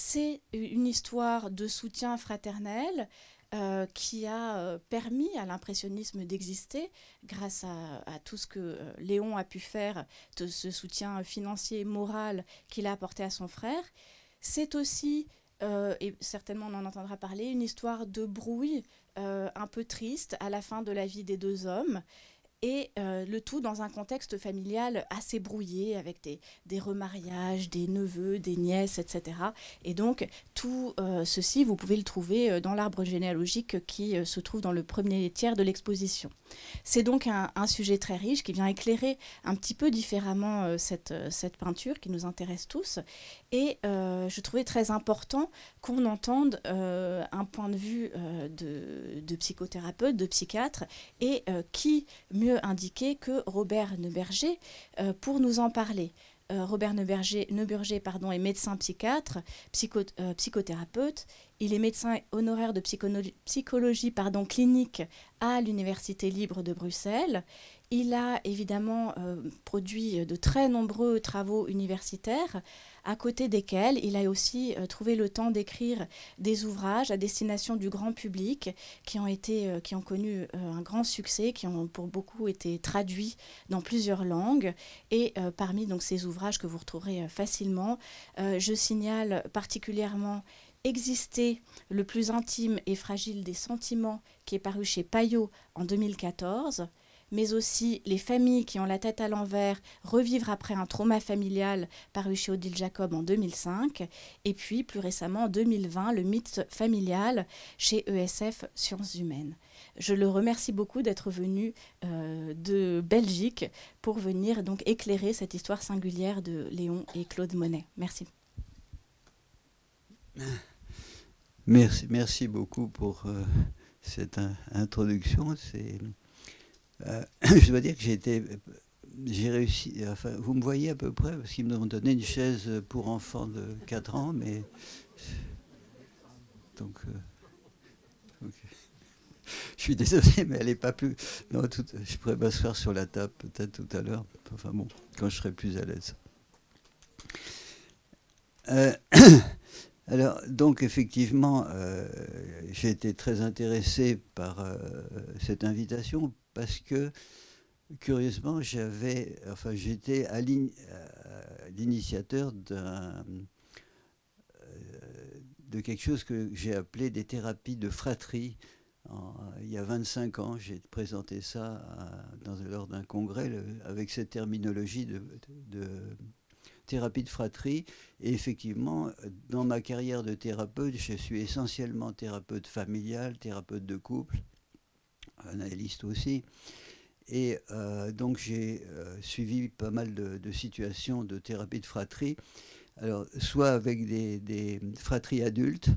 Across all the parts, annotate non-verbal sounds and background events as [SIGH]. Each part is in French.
C'est une histoire de soutien fraternel euh, qui a euh, permis à l'impressionnisme d'exister grâce à, tout ce que euh, Léon a pu faire, de ce soutien financier moral qu'il a apporté à son frère. C'est aussi, et certainement on en entendra parler, une histoire de brouille un peu triste à la fin de la vie des deux hommes et euh, le tout dans un contexte familial assez brouillé avec des, remariages, des neveux, des nièces, etc. Et donc tout euh, ceci, vous pouvez le trouver euh, dans l'arbre généalogique qui se trouve dans le premier tiers de l'exposition. C'est donc un, sujet très riche qui vient éclairer un petit peu différemment cette, cette peinture qui nous intéresse tous. Et je trouvais très important qu'on entende un point de vue de, psychothérapeute, de psychiatre, et qui mieux indiqué que Robert Neuberger euh, pour nous en parler. Euh, Robert Neuberger, Neuberger pardon, est médecin psychiatre, euh, psychothérapeute. Il est médecin honoraire de psychologie, pardon, clinique à l'Université libre de Bruxelles. Il a évidemment produit de très nombreux travaux universitaires à côté desquels il a aussi euh, trouvé le temps d'écrire des ouvrages à destination du grand public qui ont, été, euh, qui ont connu euh, un grand succès, qui ont pour beaucoup été traduits dans plusieurs langues. Et parmi donc, ces ouvrages que vous retrouverez facilement, je signale particulièrement Exister le plus intime et fragile des sentiments, qui est paru chez Payot en 2014 mais aussi les familles qui ont la tête à l'envers, revivre après un trauma familial paru chez Odile Jacob en 2005, et puis plus récemment en 2020, le mythe familial chez ESF Sciences Humaines. Je le remercie beaucoup d'être venu euh, de Belgique pour venir donc éclairer cette histoire singulière de Léon et Claude Monet. Merci. Merci, merci beaucoup pour euh, cette introduction. C'est euh, [COUGHS] je dois dire que j'ai été. J'ai réussi. Enfin, vous me voyez à peu près, parce qu'ils m'ont donné une chaise pour enfants de 4 ans, mais. Donc. Euh, je suis désolé, mais elle n'est pas plus. Non, je pourrais m'asseoir sur la table peut-être tout à l'heure. Enfin bon, quand je serai plus à l'aise. [COUGHS] Euh, alors, donc effectivement, j'ai été très intéressé par cette invitation parce que curieusement, j'avais, enfin, j'étais à euh, l'initiateur d'un euh, de quelque chose que j'ai appelé des thérapies de fratrie. il y a 25 ans, j'ai présenté ça lors d'un congrès avec cette terminologie de, thérapie de fratrie. Et effectivement, dans ma carrière de thérapeute, je suis essentiellement thérapeute familial, thérapeute de couple analyste aussi. Et euh, donc j'ai euh, suivi pas mal de, situations de thérapie de fratrie, alors soit avec des, fratries adultes,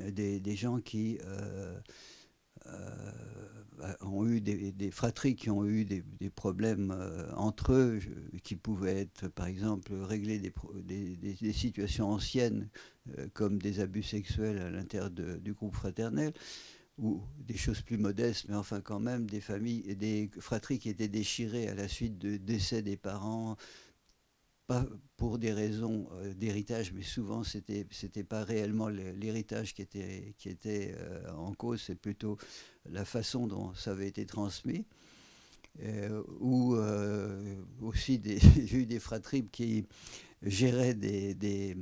euh, des, gens qui ont eu des, fratries qui ont eu des, problèmes entre eux, qui pouvaient être par exemple régler des, situations anciennes comme des abus sexuels à l'intérieur du groupe fraternel ou des choses plus modestes, mais enfin quand même des familles des fratries qui étaient déchirées à la suite de décès des parents, pas pour des raisons euh, d'héritage, mais souvent c'était c'était pas réellement l'héritage qui était qui était euh, en cause, c'est plutôt la façon dont ça avait été transmis. Euh, ou aussi [LAUGHS] j'ai eu des fratries qui géraient des, des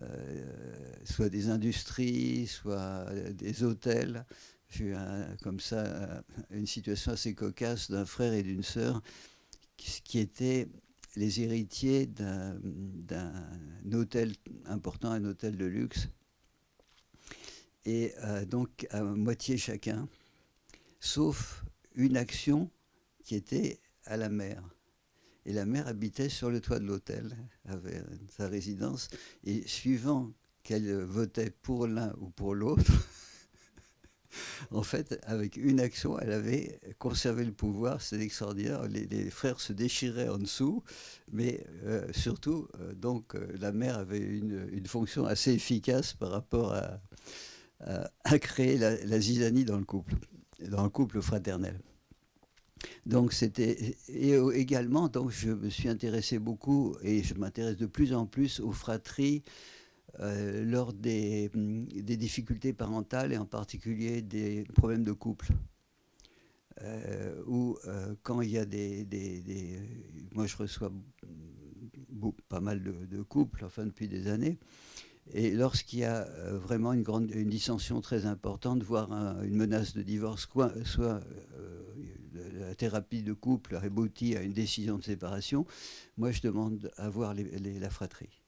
euh, soit des industries, soit des hôtels. J'ai eu comme ça une situation assez cocasse d'un frère et d'une sœur qui, étaient les héritiers d'un hôtel important, un hôtel de luxe, et euh, donc à moitié chacun, sauf une action qui était à la mer. Et la mère habitait sur le toit de l'hôtel, avait sa résidence. Et suivant qu'elle votait pour l'un ou pour l'autre, [LAUGHS] en fait, avec une action, elle avait conservé le pouvoir. C'est extraordinaire. Les, frères se déchiraient en dessous, mais euh, surtout, euh, donc, la mère avait une, fonction assez efficace par rapport à, à, créer la, la, zizanie dans le couple, dans le couple fraternel. Donc c'était et également donc je me suis intéressé beaucoup et je m'intéresse de plus en plus aux fratries euh, lors des, des, difficultés parentales et en particulier des problèmes de couple. Euh, euh, quand il y a des, des, Moi, je reçois pas mal de, couples, enfin depuis des années, et lorsqu'il y a vraiment une, grande, une dissension très importante, voire une menace de divorce, soit, soit la thérapie de couple aboutit à une décision de séparation, moi je demande à voir la fratrie.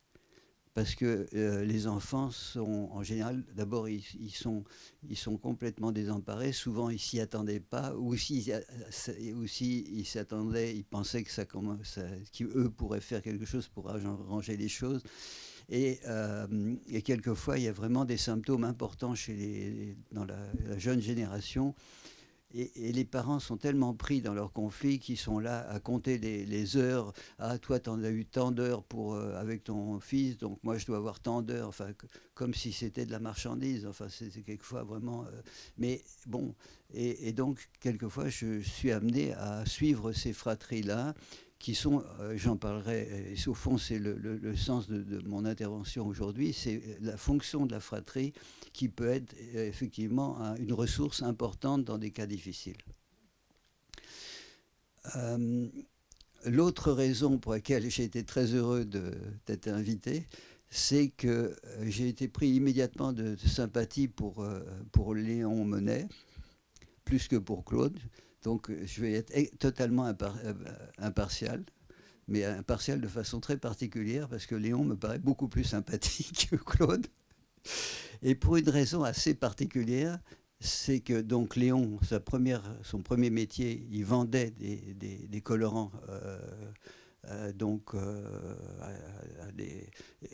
Parce que euh, les enfants sont en général, d'abord ils, sont, ils sont complètement désemparés, souvent ils s'y attendaient pas, ou si, ils s'attendaient, ils pensaient que ça, qu'eux pourraient faire quelque chose pour arranger les choses. Et, euh, et, quelquefois, il y a vraiment des symptômes importants chez les, dans la, jeune génération et, les parents sont tellement pris dans leur conflit qu'ils sont là à compter les, heures. Ah, toi, tu en as eu tant d'heures pour euh, avec ton fils, donc moi, je dois avoir tant d'heures. Enfin, comme si c'était de la marchandise. Enfin, c'est quelquefois vraiment. Euh, mais bon, et, donc, quelquefois, je suis amené à suivre ces fratries-là qui sont, euh, j'en parlerai, et au fond c'est le, sens de, mon intervention aujourd'hui, c'est la fonction de la fratrie qui peut être euh, effectivement une ressource importante dans des cas difficiles. Euh, l'autre raison pour laquelle j'ai été très heureux d'être invité, c'est que j'ai été pris immédiatement de, sympathie pour, pour Léon Monet, plus que pour Claude. Donc euh, je vais être totalement euh, impartial, mais impartial de façon très particulière parce que Léon me paraît beaucoup plus sympathique [LAUGHS] que Claude. Et pour une raison assez particulière, c'est que donc Léon, son premier métier, il vendait des, colorants. Euh, donc,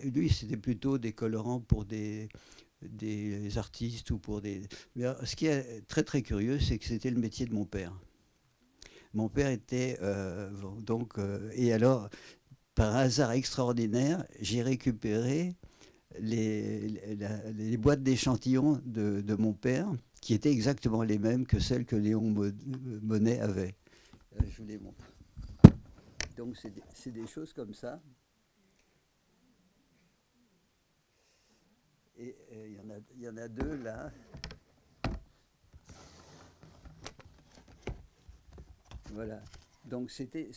lui, c'était plutôt des colorants pour des, des artistes ou pour des... ce qui est très très curieux, c'est que c'était le métier de mon père. Mon père était euh, donc... Euh, et alors, par hasard extraordinaire, j'ai récupéré les, les, boîtes d'échantillons de, de, mon père, qui étaient exactement les mêmes que celles que Léon Monet avait. Euh, je vous les montre. Donc c'est des choses comme ça. Et il y, en a deux là. Voilà. Donc c'était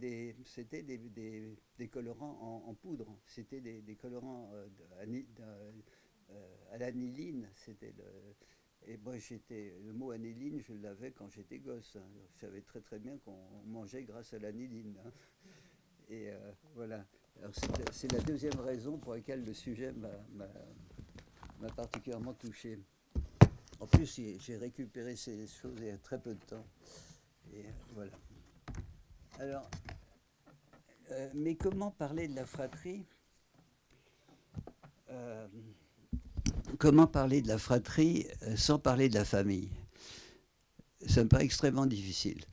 des, des, des, colorants en, poudre. C'était des, colorants euh, euh, à l'aniline. Et moi j'étais le mot aniline, je l'avais quand j'étais gosse. Hein. Je savais très très bien qu'on mangeait grâce à l'aniline. Hein. Et euh, voilà. C'est la deuxième raison pour laquelle le sujet m'a particulièrement touché. En plus, j'ai récupéré ces choses il y a très peu de temps. Et voilà. Alors, euh, mais comment parler de la fratrie? Euh, Comment parler de la fratrie euh, sans parler de la famille? Ça me paraît extrêmement difficile.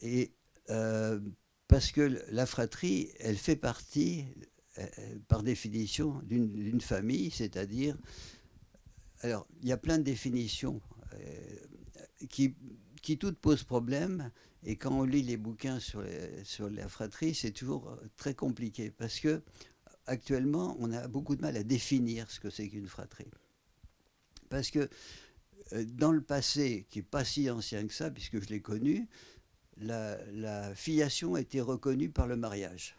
Et parce que la fratrie, elle fait partie, par définition, d'une famille, c'est-à-dire, alors, il y a plein de définitions qui qui toutes posent problème. Et quand on lit les bouquins sur, sur la fratrie, c'est toujours euh, très compliqué parce que actuellement, on a beaucoup de mal à définir ce que c'est qu'une fratrie. Parce que euh, dans le passé, qui n'est pas si ancien que ça, puisque je l'ai connu, la, la, filiation été reconnue par le mariage.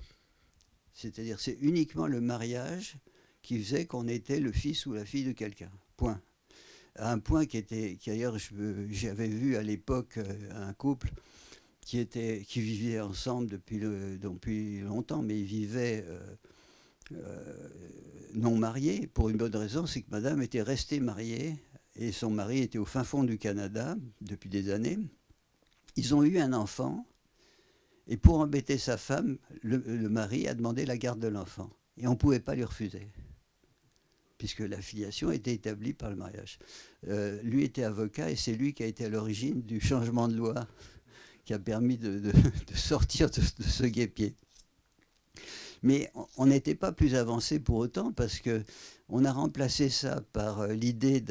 C'est-à-dire, c'est uniquement le mariage qui faisait qu'on était le fils ou la fille de quelqu'un. Point un point qui était, qui ailleurs j'avais vu à l'époque euh, un couple qui, était, qui vivait ensemble depuis, depuis longtemps, mais ils vivaient euh, euh, non mariés, pour une bonne raison, c'est que madame était restée mariée et son mari était au fin fond du Canada depuis des années. Ils ont eu un enfant et pour embêter sa femme, le mari a demandé la garde de l'enfant et on ne pouvait pas lui refuser puisque la filiation était établie par le mariage. Euh, lui était avocat et c'est lui qui a été à l'origine du changement de loi qui a permis de, sortir de, ce guépier. Mais on n'était pas plus avancé pour autant parce que on a remplacé ça par euh, l'idée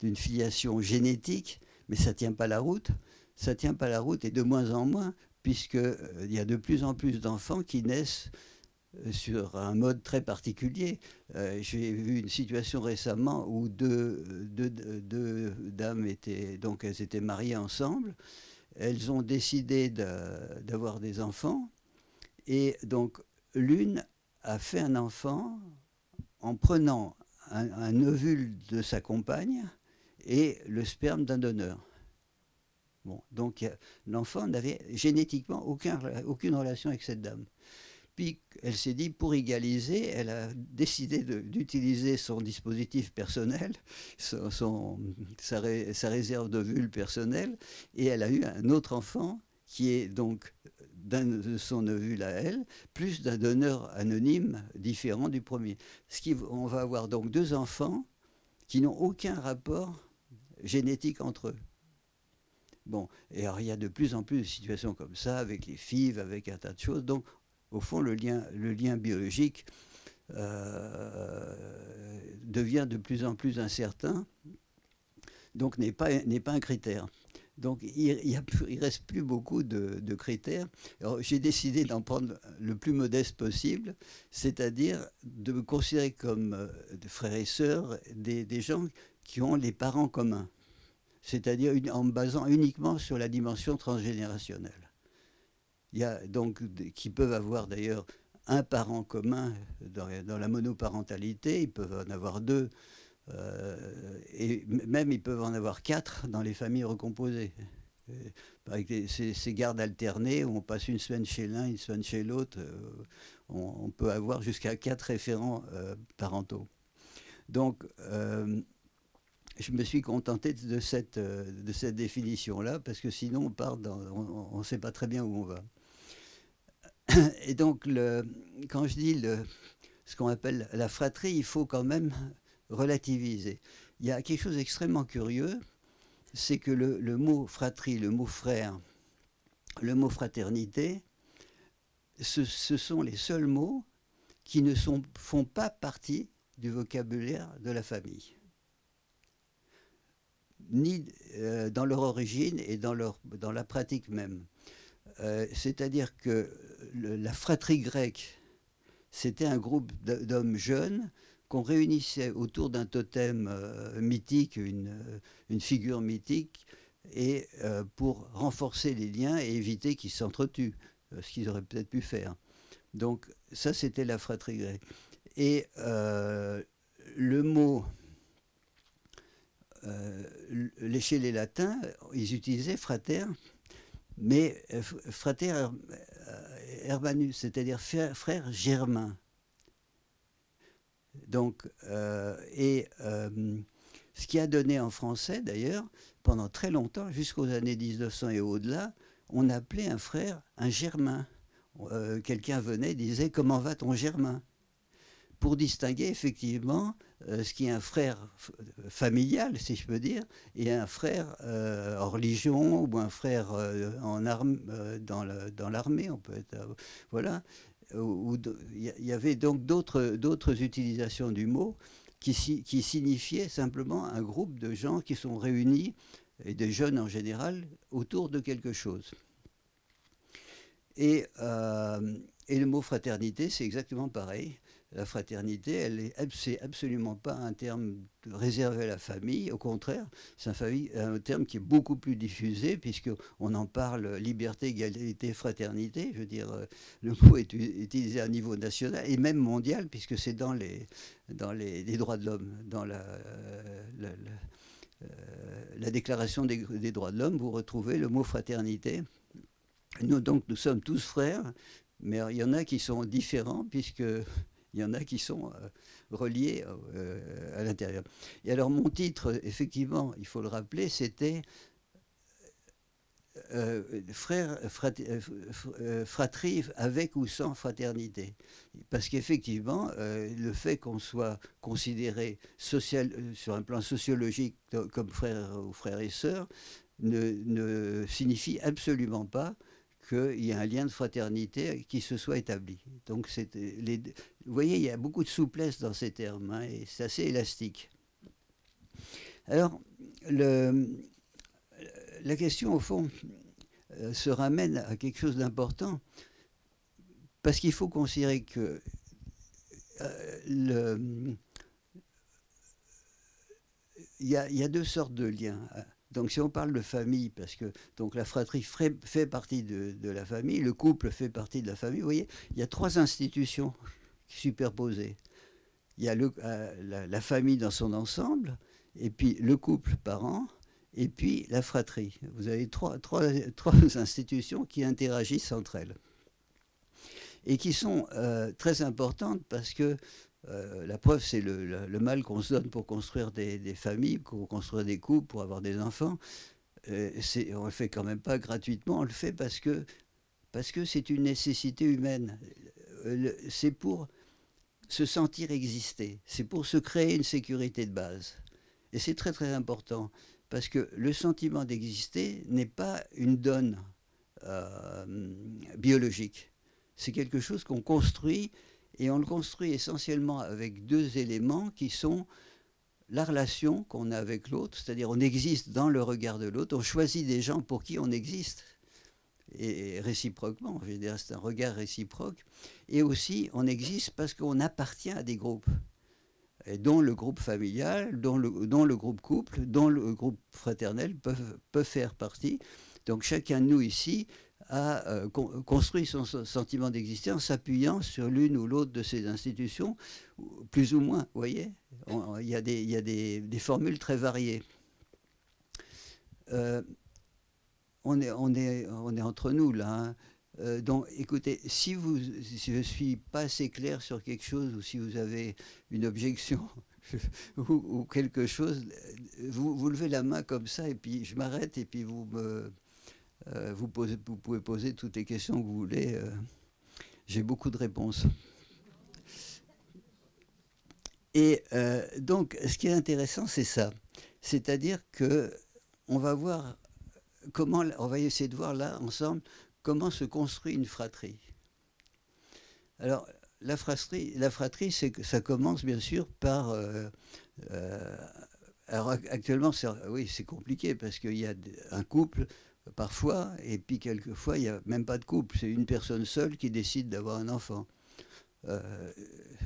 d'une filiation génétique, mais ça tient pas la route. ça tient pas la route et de moins en moins, puisqu'il il y a de plus en plus d'enfants qui naissent sur un mode très particulier. J'ai vu une situation récemment où deux, dames étaient donc elles étaient mariées ensemble. Elles ont décidé d'avoir des enfants et donc l'une a fait un enfant en prenant un, ovule de sa compagne et le sperme d'un donneur. Bon, donc l'enfant n'avait génétiquement aucun, aucune relation avec cette dame. Puis elle s'est dit, pour égaliser, elle a décidé d'utiliser son dispositif personnel, [LAUGHS] son, sa, réserve d'ovules personnelle, et elle a eu un autre enfant qui est donc de son ovule à elle, plus d'un donneur anonyme différent du premier. Ce qui, on va avoir donc deux enfants qui n'ont aucun rapport génétique entre eux. Bon, et alors il y a de plus en plus de situations comme ça, avec les FIV, avec un tas de choses. Donc, au fond, le lien, biologique euh, devient de plus en plus incertain, donc n'est pas, pas un critère. Donc il ne reste plus beaucoup de, critères. J'ai décidé d'en prendre le plus modeste possible, c'est-à-dire de me considérer comme euh, frères et sœurs des, des, gens qui ont les parents communs, c'est-à-dire en me basant uniquement sur la dimension transgénérationnelle. Il y a donc qui peuvent avoir d'ailleurs un parent commun dans, la monoparentalité, ils peuvent en avoir deux euh, et même, ils peuvent en avoir quatre dans les familles recomposées. Avec ces, gardes alternées, où on passe une semaine chez l'un, une semaine chez l'autre, euh, on, peut avoir jusqu'à quatre référents euh, parentaux. Donc, je me suis contenté de cette, de cette définition-là, parce que sinon on part on ne sait pas très bien où on va. [COUGHS] Et donc, quand je dis ce qu'on appelle la fratrie, il faut quand même relativiser. Il y a quelque chose d'extrêmement curieux, c'est que le, mot fratrie, le mot frère, le mot fraternité, ce, sont les seuls mots qui ne font pas partie du vocabulaire de la famille, ni euh, dans leur origine et dans la pratique même. Euh, c'est-à-dire que la fratrie grecque, c'était un groupe d'hommes jeunes qu'on réunissait autour d'un totem euh, mythique, une, euh, une, figure mythique, et pour renforcer les liens et éviter qu'ils s'entretuent, ce qu'ils auraient peut-être pu faire. Donc ça, c'était la fratrie grecque. Et le mot, chez les latins, ils utilisaient frater, mais frater hermanus, c'est-à-dire frère germain. Donc, euh, et euh, ce qui a donné en français, d'ailleurs, pendant très longtemps, jusqu'aux années 1900 et au-delà, on appelait un frère un germain. Euh, quelqu'un venait et disait Comment va ton germain? Pour distinguer effectivement ce qui est un frère familial, si je peux dire, et un frère en religion ou un frère en arme, dans l'armée, on peut être. voilà il y avait donc d'autres utilisations du mot qui, signifiaient simplement un groupe de gens qui sont réunis, et des jeunes en général, autour de quelque chose. Euh, et le mot fraternité, c'est exactement pareil la fraternité, elle est, absolument pas un terme réservé à la famille. Au contraire, c'est un, un, terme qui est beaucoup plus diffusé puisque on en parle liberté, égalité, fraternité. Je veux dire, euh, le mot est utilisé à niveau national et même mondial puisque c'est dans les dans les, droits de l'homme, dans la, la, euh, Déclaration des, des droits de l'homme, vous retrouvez le mot fraternité. Nous, donc, nous sommes tous frères, mais il y en a qui sont différents puisque il y en a qui sont euh, reliés euh, à l'intérieur. Et alors mon titre, effectivement, il faut le rappeler, c'était euh, frère, fratrie avec ou sans fraternité. Parce qu'effectivement, le fait qu'on soit considéré social, sur un plan sociologique comme frère ou frère et sœur ne signifie absolument pas qu'il y a un lien de fraternité qui se soit établi. Donc, les, vous voyez, il y a beaucoup de souplesse dans ces termes, hein, et c'est assez élastique. Alors, la question, au fond, euh, se ramène à quelque chose d'important, parce qu'il faut considérer que le, il y, a, deux sortes de liens. Donc si on parle de famille, parce que la fratrie fait, partie de, la famille, le couple fait partie de la famille, vous voyez, il y a trois institutions superposées. Il y a euh, la, famille dans son ensemble, et puis le couple parent, et puis la fratrie. Vous avez trois [LAUGHS] institutions qui interagissent entre elles et qui sont euh, très importantes parce que euh, la preuve, c'est le, mal qu'on se donne pour construire des, familles, pour construire des couples, pour avoir des enfants. Euh, on le fait quand même pas gratuitement, on le fait parce que parce que c'est une nécessité humaine. Euh, c'est pour se sentir exister, c'est pour se créer une sécurité de base. Et c'est très très important parce que le sentiment d'exister n'est pas une donne biologique. C'est quelque chose qu'on construit et on le construit essentiellement avec deux éléments qui sont la relation qu'on a avec l'autre, c'est-à-dire on existe dans le regard de l'autre, on choisit des gens pour qui on existe, et réciproquement, je veux c'est un regard réciproque, et aussi on existe parce qu'on appartient à des groupes, dont le groupe familial, dont le, dont le groupe couple, dont le groupe fraternel peuvent, peuvent faire partie. Donc chacun de nous ici a euh, construit son sentiment d'exister en s'appuyant sur l'une ou l'autre de ces institutions, plus ou moins, vous voyez Il y a, des, y a des, des, formules très variées. Euh, on, est, on, est, on est entre nous là. Hein. Euh, donc, écoutez, si, vous, si je ne suis pas assez clair sur quelque chose ou si vous avez une objection [LAUGHS] ou, ou, quelque chose, vous, vous levez la main comme ça et puis je m'arrête et puis vous me euh, vous, pouvez poser toutes les questions que vous voulez. Euh, j'ai beaucoup de réponses. Et euh, donc, ce qui est intéressant, c'est ça. C'est-à-dire que on va voir comment, on va essayer de voir là ensemble comment se construit une fratrie. Alors, la fratrie, la fratrie, c'est que ça commence bien sûr par. alors actuellement, oui, c'est compliqué parce qu'il y a un couple parfois, et puis quelquefois, il n'y a même pas de couple, c'est une personne seule qui décide d'avoir un enfant. Euh,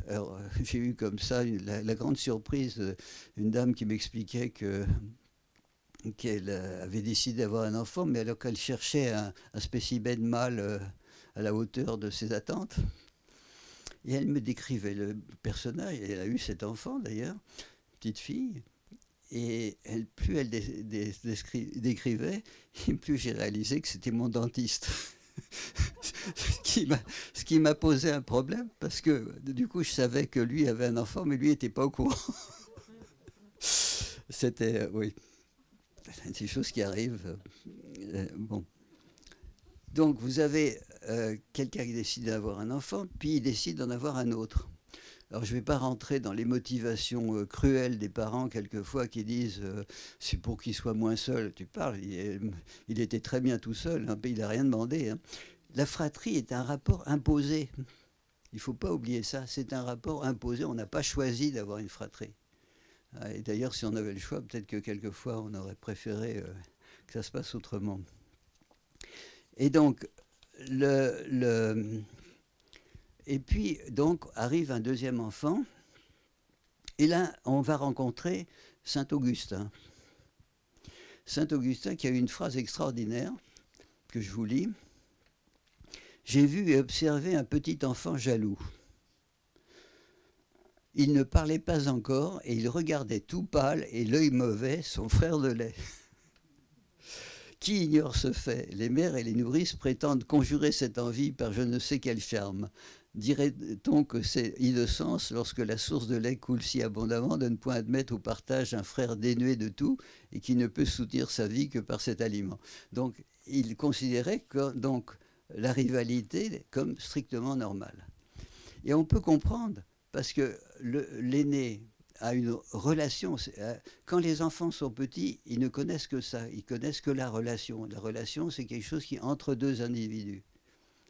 alors, [LAUGHS] j'ai eu comme ça la, grande surprise d'une dame qui m'expliquait que qu'elle avait décidé d'avoir un enfant, mais alors qu'elle cherchait un, un spécimen mâle euh, à la hauteur de ses attentes. Et elle me décrivait le personnage, elle a eu cet enfant d'ailleurs, petite fille, et plus elle décrivait, [LAUGHS] plus j'ai réalisé que c'était mon dentiste. [LAUGHS] ce qui m'a posé un problème, parce que du coup, je savais que lui avait un enfant, mais lui n'était pas au courant. [LAUGHS] C'était, euh, oui, des choses qui arrivent. Euh, bon. Donc, vous avez euh, quelqu'un qui décide d'avoir un enfant, puis il décide d'en avoir un autre. Alors je ne vais pas rentrer dans les motivations euh, cruelles des parents quelquefois qui disent euh, c'est pour qu'il soit moins seul. Tu parles, il, était très bien tout seul, hein, il n'a rien demandé. Hein. La fratrie est un rapport imposé. Il ne faut pas oublier ça, c'est un rapport imposé. On n'a pas choisi d'avoir une fratrie. Ah, et d'ailleurs, si on avait le choix, peut-être que quelquefois on aurait préféré euh, que ça se passe autrement. Et donc, le, le et puis, donc, arrive un deuxième enfant. Et là, on va rencontrer Saint Augustin. Saint Augustin qui a eu une phrase extraordinaire que je vous lis. J'ai vu et observé un petit enfant jaloux. Il ne parlait pas encore et il regardait tout pâle et l'œil mauvais son frère de lait. [LAUGHS] Qui ignore ce fait? Les mères et les nourrices prétendent conjurer cette envie par je ne sais quel charme. Dirait-on que c'est innocence lorsque la source de lait coule si abondamment de ne point admettre au partage un frère dénué de tout et qui ne peut soutenir sa vie que par cet aliment Donc, il considérait donc, la rivalité comme strictement normale. Et on peut comprendre, parce que l'aîné a une relation. Euh, quand les enfants sont petits, ils ne connaissent que ça, ils connaissent que la relation. La relation, c'est quelque chose qui est entre deux individus.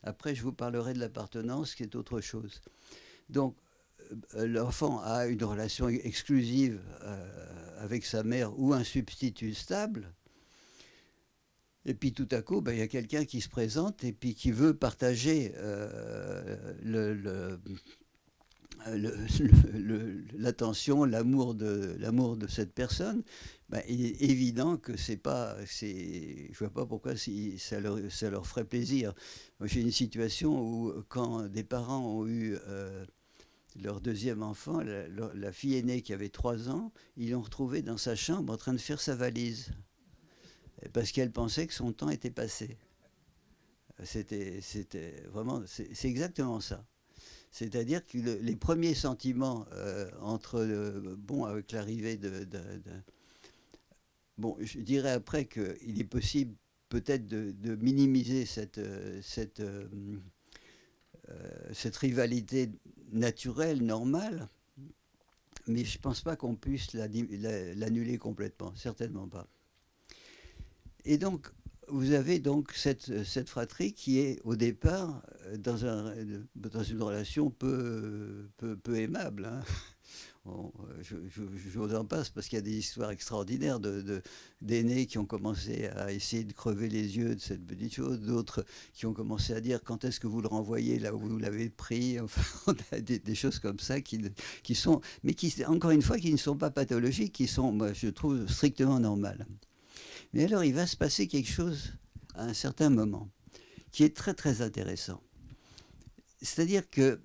Après, je vous parlerai de l'appartenance, qui est autre chose. Donc, euh, l'enfant a une relation exclusive euh, avec sa mère ou un substitut stable. Et puis tout à coup, ben, il y a quelqu'un qui se présente et puis qui veut partager le, l'attention, l'amour de, l'amour de cette personne, ben, il est évident que c'est pas, c'est, je vois pas pourquoi ça, leur, ça leur ferait plaisir. j'ai une situation où quand des parents ont eu euh, leur deuxième enfant, la, fille aînée qui avait trois ans, ils l'ont retrouvée dans sa chambre en train de faire sa valise parce qu'elle pensait que son temps était passé. C'était, c'était vraiment, c'est exactement ça. C'est-à-dire que les premiers sentiments euh, entre, bon, avec l'arrivée de, Bon, je dirais après qu'il est possible peut-être de, minimiser cette, cette, euh, cette rivalité naturelle, normale, mais je ne pense pas qu'on puisse l'annuler complètement, certainement pas. Et donc, vous avez donc cette, fratrie qui est au départ euh, dans, un, dans une relation peu, aimable. Hein. [LAUGHS] Euh, je, vous en passe parce qu'il y a des histoires extraordinaires d'aînés de, qui ont commencé à essayer de crever les yeux de cette petite chose, d'autres qui ont commencé à dire quand est-ce que vous le renvoyez là où vous l'avez pris. [LAUGHS] Enfin, des, choses comme ça qui, qui sont, mais qui, encore une fois, qui ne sont pas pathologiques, qui sont, moi, je trouve, strictement normales. Mais alors, il va se passer quelque chose à un certain moment qui est très très intéressant. C'est-à-dire que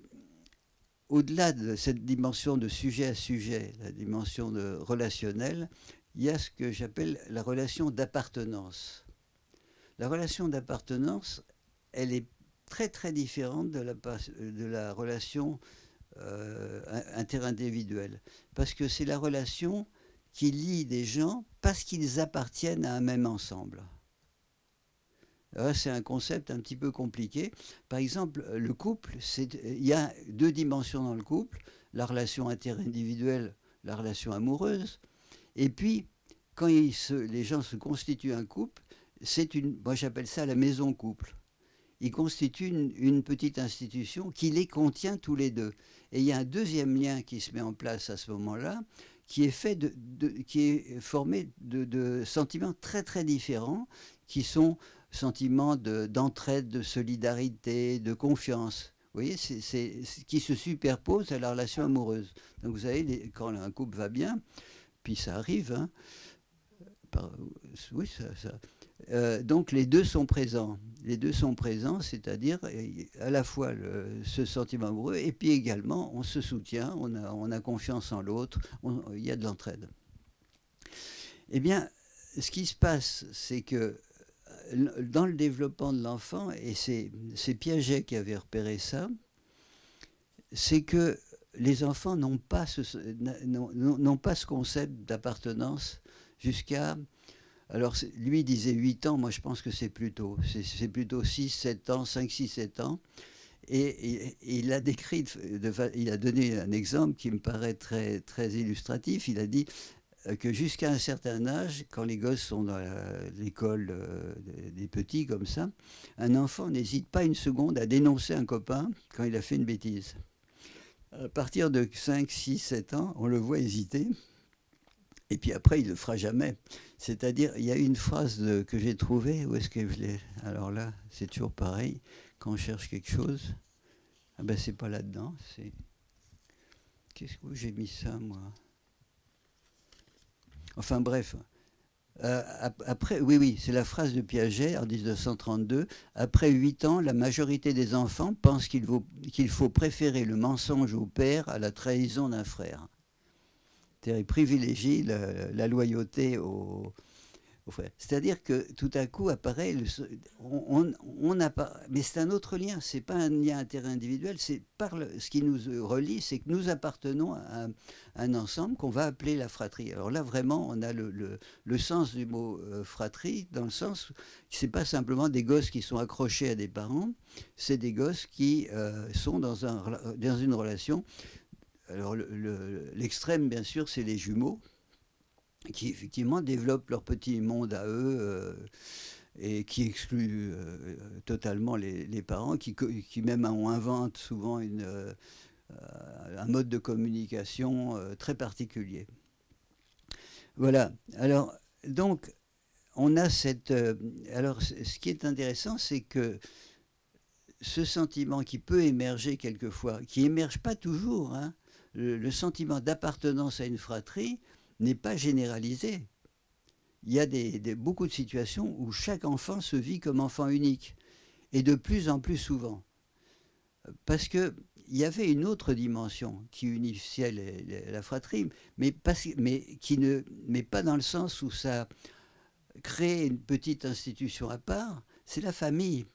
au-delà de cette dimension de sujet à sujet, la dimension relationnelle, il y a ce que j'appelle la relation d'appartenance. La relation d'appartenance, elle est très très différente de la, de la relation euh, interindividuelle, parce que c'est la relation qui lie des gens parce qu'ils appartiennent à un même ensemble. C'est un concept un petit peu compliqué. Par exemple, le couple, il y a deux dimensions dans le couple, la relation interindividuelle, la relation amoureuse. Et puis, quand les gens se constituent un couple, c'est une, moi j'appelle ça la maison couple. Ils constituent une, petite institution qui les contient tous les deux. Et il y a un deuxième lien qui se met en place à ce moment-là, qui est, fait de, qui est formé de, sentiments très très différents, qui sont sentiments d'entraide, de, solidarité, de confiance. Vous voyez, c'est ce qui se superpose à la relation amoureuse. Donc vous savez, quand un couple va bien, puis ça arrive, hein, euh, donc les deux sont présents. Les deux sont présents, c'est-à-dire à la fois ce sentiment amoureux et puis également on se soutient, on a, on a confiance en l'autre, il y a de l'entraide. Eh bien, ce qui se passe, c'est que euh, dans le développement de l'enfant, et c'est Piaget qui avait repéré ça, c'est que les enfants n'ont pas ce concept d'appartenance jusqu'à alors lui disait 8 ans, moi je pense que c'est plutôt, c'est plutôt 6, 7 ans, 5, 6, 7 ans. Et, il a décrit, il a donné un exemple qui me paraît très, très illustratif. Il a dit euh, que jusqu'à un certain âge, quand les gosses sont dans l'école euh, des petits comme ça, un enfant n'hésite pas une seconde à dénoncer un copain quand il a fait une bêtise. À partir de 5, 6, 7 ans, on le voit hésiter. Et puis après, il ne le fera jamais. C'est-à-dire, il y a une phrase que j'ai trouvée, où est-ce que je l'ai? Alors là, c'est toujours pareil, quand on cherche quelque chose, ah ben c'est pas là-dedans, c'est... Qu'est-ce que j'ai mis ça, moi? Enfin bref. Euh, après, oui, oui, c'est la phrase de Piaget en 1932. Après huit ans, la majorité des enfants pensent qu'il faut préférer le mensonge au père à la trahison d'un frère. Il privilégie la, loyauté aux, frères. C'est-à-dire que tout à coup apparaît, on n'a pas, mais c'est un autre lien, c'est pas un lien interindividuel, c'est par ce qui nous relie, c'est que nous appartenons à un, ensemble qu'on va appeler la fratrie. Alors là, vraiment, on a le, sens du mot euh, fratrie, dans le sens, c'est pas simplement des gosses qui sont accrochés à des parents, c'est des gosses qui euh, sont dans, un, dans une relation alors l'extrême, bien sûr, c'est les jumeaux, qui effectivement développent leur petit monde à eux euh, et qui excluent euh, totalement les, parents, qui, même inventent souvent une, euh, un mode de communication très particulier. Voilà. Alors, donc, on a cette. alors, ce qui est intéressant, c'est que ce sentiment qui peut émerger quelquefois, qui émerge pas toujours, hein, le, sentiment d'appartenance à une fratrie n'est pas généralisé. Il y a beaucoup de situations où chaque enfant se vit comme enfant unique, et de plus en plus souvent. Parce qu'il y avait une autre dimension qui unissait la fratrie, mais, pas, qui ne, mais pas dans le sens où ça crée une petite institution à part, c'est la famille.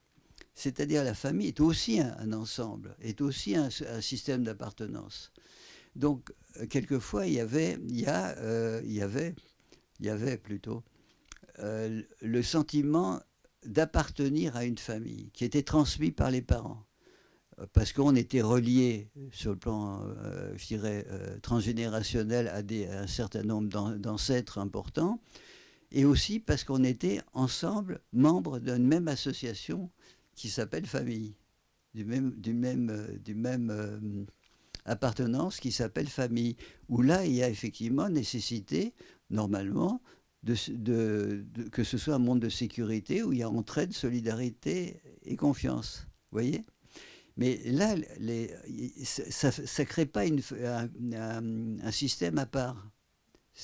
C'est-à-dire la famille est aussi un, ensemble, est aussi un, système d'appartenance. Donc, euh, quelquefois, il y avait, euh, plutôt euh, le sentiment d'appartenir à une famille qui était transmis par les parents. Parce qu'on était relié sur le plan, je dirais, transgénérationnel à, un certain nombre d'ancêtres importants, et aussi parce qu'on était ensemble membres d'une même association qui s'appelle famille, du même, du même, euh, du même euh, appartenance qui s'appelle famille, où là, il y a effectivement nécessité, normalement, de, que ce soit un monde de sécurité où il y a entraide, solidarité et confiance. Vous voyez? Mais là, ça ne crée pas un, un, système à part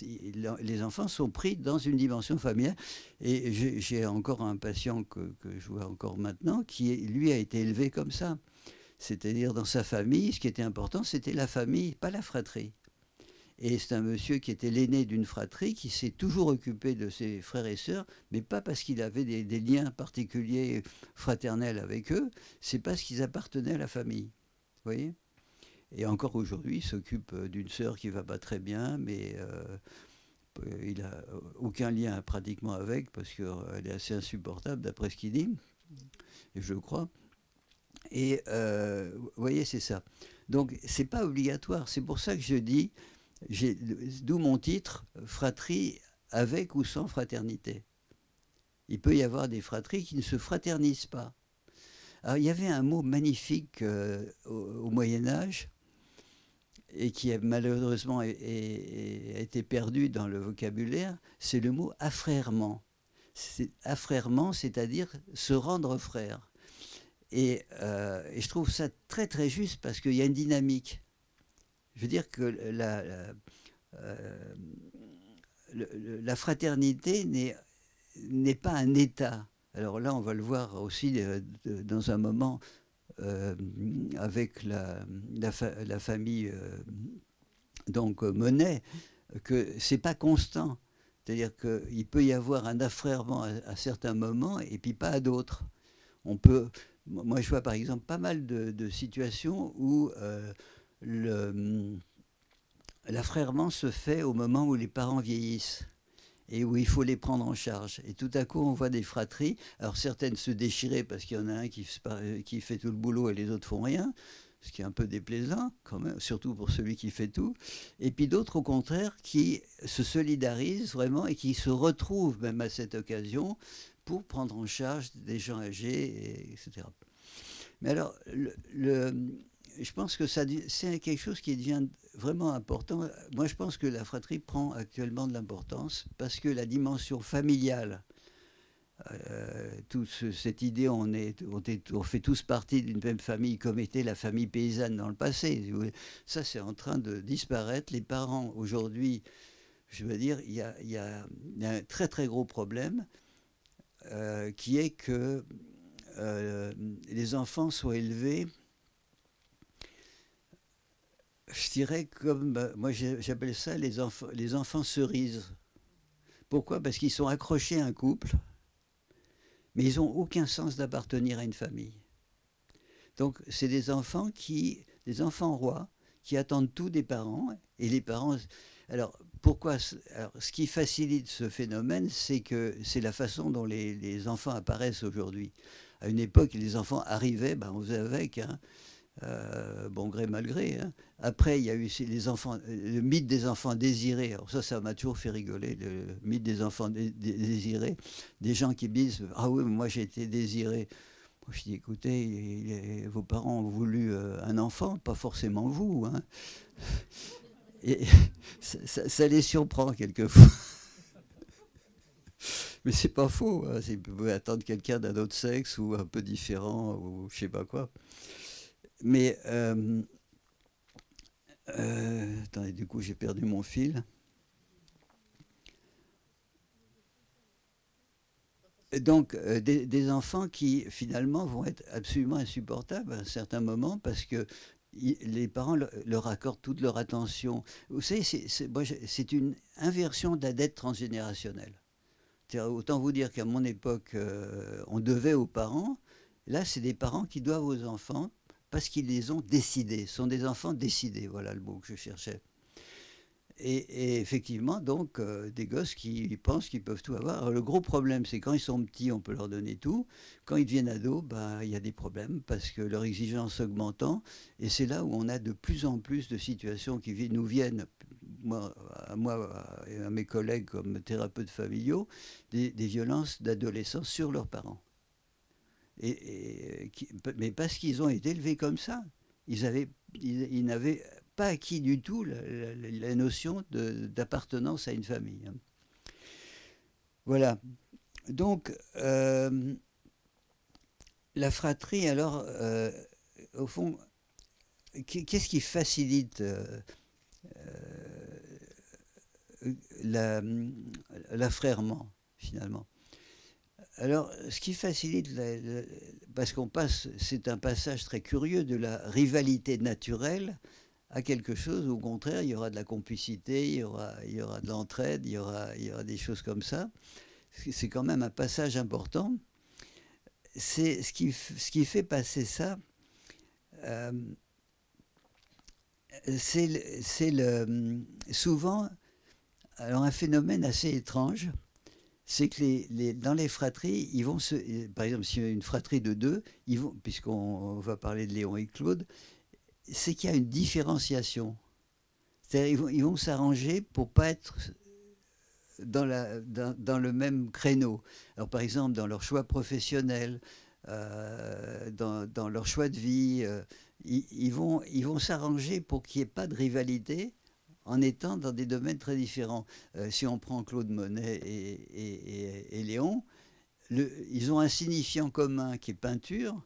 les enfants sont pris dans une dimension familiale. Et j'ai encore un patient que, je vois encore maintenant qui, lui, a été élevé comme ça. C'est-à-dire dans sa famille, ce qui était important, c'était la famille, pas la fratrie. Et c'est un monsieur qui était l'aîné d'une fratrie, qui s'est toujours occupé de ses frères et sœurs, mais pas parce qu'il avait des, liens particuliers fraternels avec eux, c'est parce qu'ils appartenaient à la famille. Vous voyez? Et encore aujourd'hui, il s'occupe euh, d'une sœur qui va pas très bien, mais euh, il n'a aucun lien pratiquement avec, parce qu'elle est assez insupportable d'après ce qu'il dit, et je crois. Et euh, vous voyez, c'est ça. Donc, c'est pas obligatoire. C'est pour ça que je dis, d'où mon titre, fratrie avec ou sans fraternité. Il peut y avoir des fratries qui ne se fraternisent pas. Alors, il y avait un mot magnifique au Moyen Âge et qui a malheureusement été perdu dans le vocabulaire, c'est le mot affrèrement. Affrèrement, c'est-à-dire se rendre frère. Euh, et, je trouve ça très très juste parce qu'il y a une dynamique. Je veux dire que la, la, euh, fraternité n'est pas un état. Alors là, on va le voir aussi euh, dans un moment avec la, la, famille donc Monet, que c'est pas constant. C'est-à-dire qu'il peut y avoir un affrèrement à, certains moments et puis pas à d'autres. On peut, moi je vois par exemple pas mal de, situations où euh, l'affrèrement se fait au moment où les parents vieillissent et où il faut les prendre en charge. Et tout à coup, on voit des fratries, alors certaines se déchirer parce qu'il y en a un qui, qui fait tout le boulot et les autres font rien, ce qui est un peu déplaisant, quand même, surtout pour celui qui fait tout. Et puis d'autres, au contraire, qui se solidarisent vraiment et qui se retrouvent même à cette occasion pour prendre en charge des gens âgés, etc. Mais alors, je pense que c'est quelque chose qui devient vraiment important. Moi, je pense que la fratrie prend actuellement de l'importance parce que la dimension familiale, euh, toute cette idée, on, est, on, fait tous partie d'une même famille comme était la famille paysanne dans le passé. Ça, c'est en train de disparaître. Les parents, aujourd'hui, je veux dire, il y a, un très très gros problème euh, qui est que euh, les enfants soient élevés je dirais comme, bah, moi j'appelle ça les, enfants, cerises. Pourquoi? Parce qu'ils sont accrochés à un couple, mais ils n'ont aucun sens d'appartenir à une famille. Donc c'est des enfants qui, des enfants rois, qui attendent tout des parents, et les parents... Alors pourquoi alors, Ce qui facilite ce phénomène, c'est que c'est la façon dont les, enfants apparaissent aujourd'hui. À une époque, les enfants arrivaient, ben, on faisait avec. Hein, euh, bon gré mal gré. Hein. Après, il y a eu les enfants, le mythe des enfants désirés. Alors ça, ça m'a toujours fait rigoler, le mythe des enfants désirés. Des gens qui disent Ah oui, moi j'ai été désiré. Je dis Écoutez, vos parents ont voulu euh, un enfant, pas forcément vous. Hein. Et [LAUGHS] ça, les surprend quelquefois. [LAUGHS] Mais c'est pas faux. Hein. Vous pouvez attendre quelqu'un d'un autre sexe ou un peu différent ou je sais pas quoi. Mais euh, euh, attendez, du coup j'ai perdu mon fil. Donc, euh, des, enfants qui finalement vont être absolument insupportables à un certain moment parce que les parents leur accordent toute leur attention. Vous savez, c'est une inversion de la dette transgénérationnelle. Autant vous dire qu'à mon époque, euh, on devait aux parents. Là, c'est des parents qui doivent aux enfants parce qu'ils les ont décidés. Ce sont des enfants décidés, voilà le mot que je cherchais. Et, effectivement, donc, euh, des gosses qui pensent qu'ils peuvent tout avoir. le gros problème, c'est quand ils sont petits, on peut leur donner tout. Quand ils deviennent ados, bah, il y a des problèmes parce que leur exigence augmentant. Et c'est là où on a de plus en plus de situations qui nous viennent, moi, à moi et à mes collègues comme thérapeutes familiaux, des, violences d'adolescents sur leurs parents. Et, mais parce qu'ils ont été élevés comme ça. Ils, avaient, ils n'avaient pas acquis du tout la, notion d'appartenance à une famille. Hein. Voilà. Donc, euh, la fratrie, alors, euh, au fond, qu'est-ce qui facilite euh, l'affrèrement, finalement? Alors, ce qui facilite, parce qu'on passe, c'est un passage très curieux de la rivalité naturelle à quelque chose où, au contraire, il y aura de la complicité, il y aura, il y aura de l'entraide, il y aura, il y aura des choses comme ça. C'est quand même un passage important. C'est ce qui, ce qui fait passer ça. Euh, c'est le, souvent alors un phénomène assez étrange, c'est que les, les, dans les fratries, ils vont se, par exemple, a une fratrie de deux, puisqu'on va parler de Léon et Claude, c'est qu'il y a une différenciation. C'est-à-dire ils vont s'arranger pour pas être dans, le même créneau. Alors par exemple, dans leur choix professionnel, euh, dans, leur choix de vie, euh, ils, vont, ils vont s'arranger pour qu'il n'y ait pas de rivalité en étant dans des domaines très différents. Euh, si on prend Claude Monet et, Léon, ils ont un signifiant commun qui est peinture,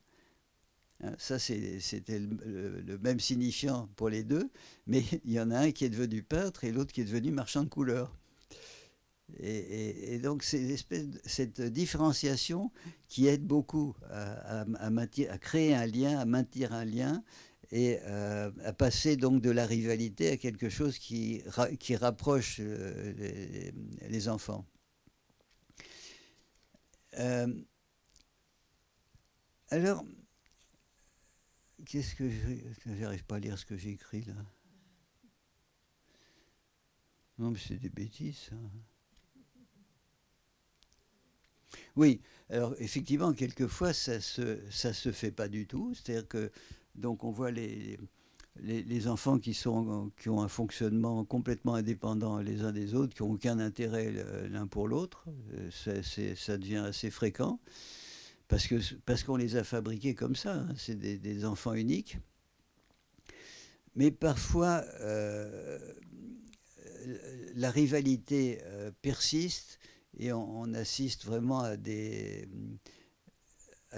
ça, c'était le, même signifiant pour les deux, mais [LAUGHS] il y en a un qui est devenu peintre et l'autre qui est devenu marchand de couleurs. Et, donc, c'est cette différenciation qui aide beaucoup à, créer un lien, à maintenir un lien et euh, à passer donc de la rivalité à quelque chose qui, qui rapproche euh, les, enfants. Euh, alors, Qu'est-ce que j'arrive pas à lire ce que j'ai écrit là Non, mais c'est des bêtises. Oui, alors effectivement, quelquefois, ça se, ça se fait pas du tout. C'est-à-dire que, donc, on voit les, les, enfants qui, sont, qui ont un fonctionnement complètement indépendant les uns des autres, qui n'ont aucun intérêt l'un pour l'autre. Euh, ça devient assez fréquent parce qu'on parce qu'on les a fabriqués comme ça, hein. c'est des, enfants uniques. Mais parfois, euh, la rivalité euh, persiste et on, assiste vraiment à,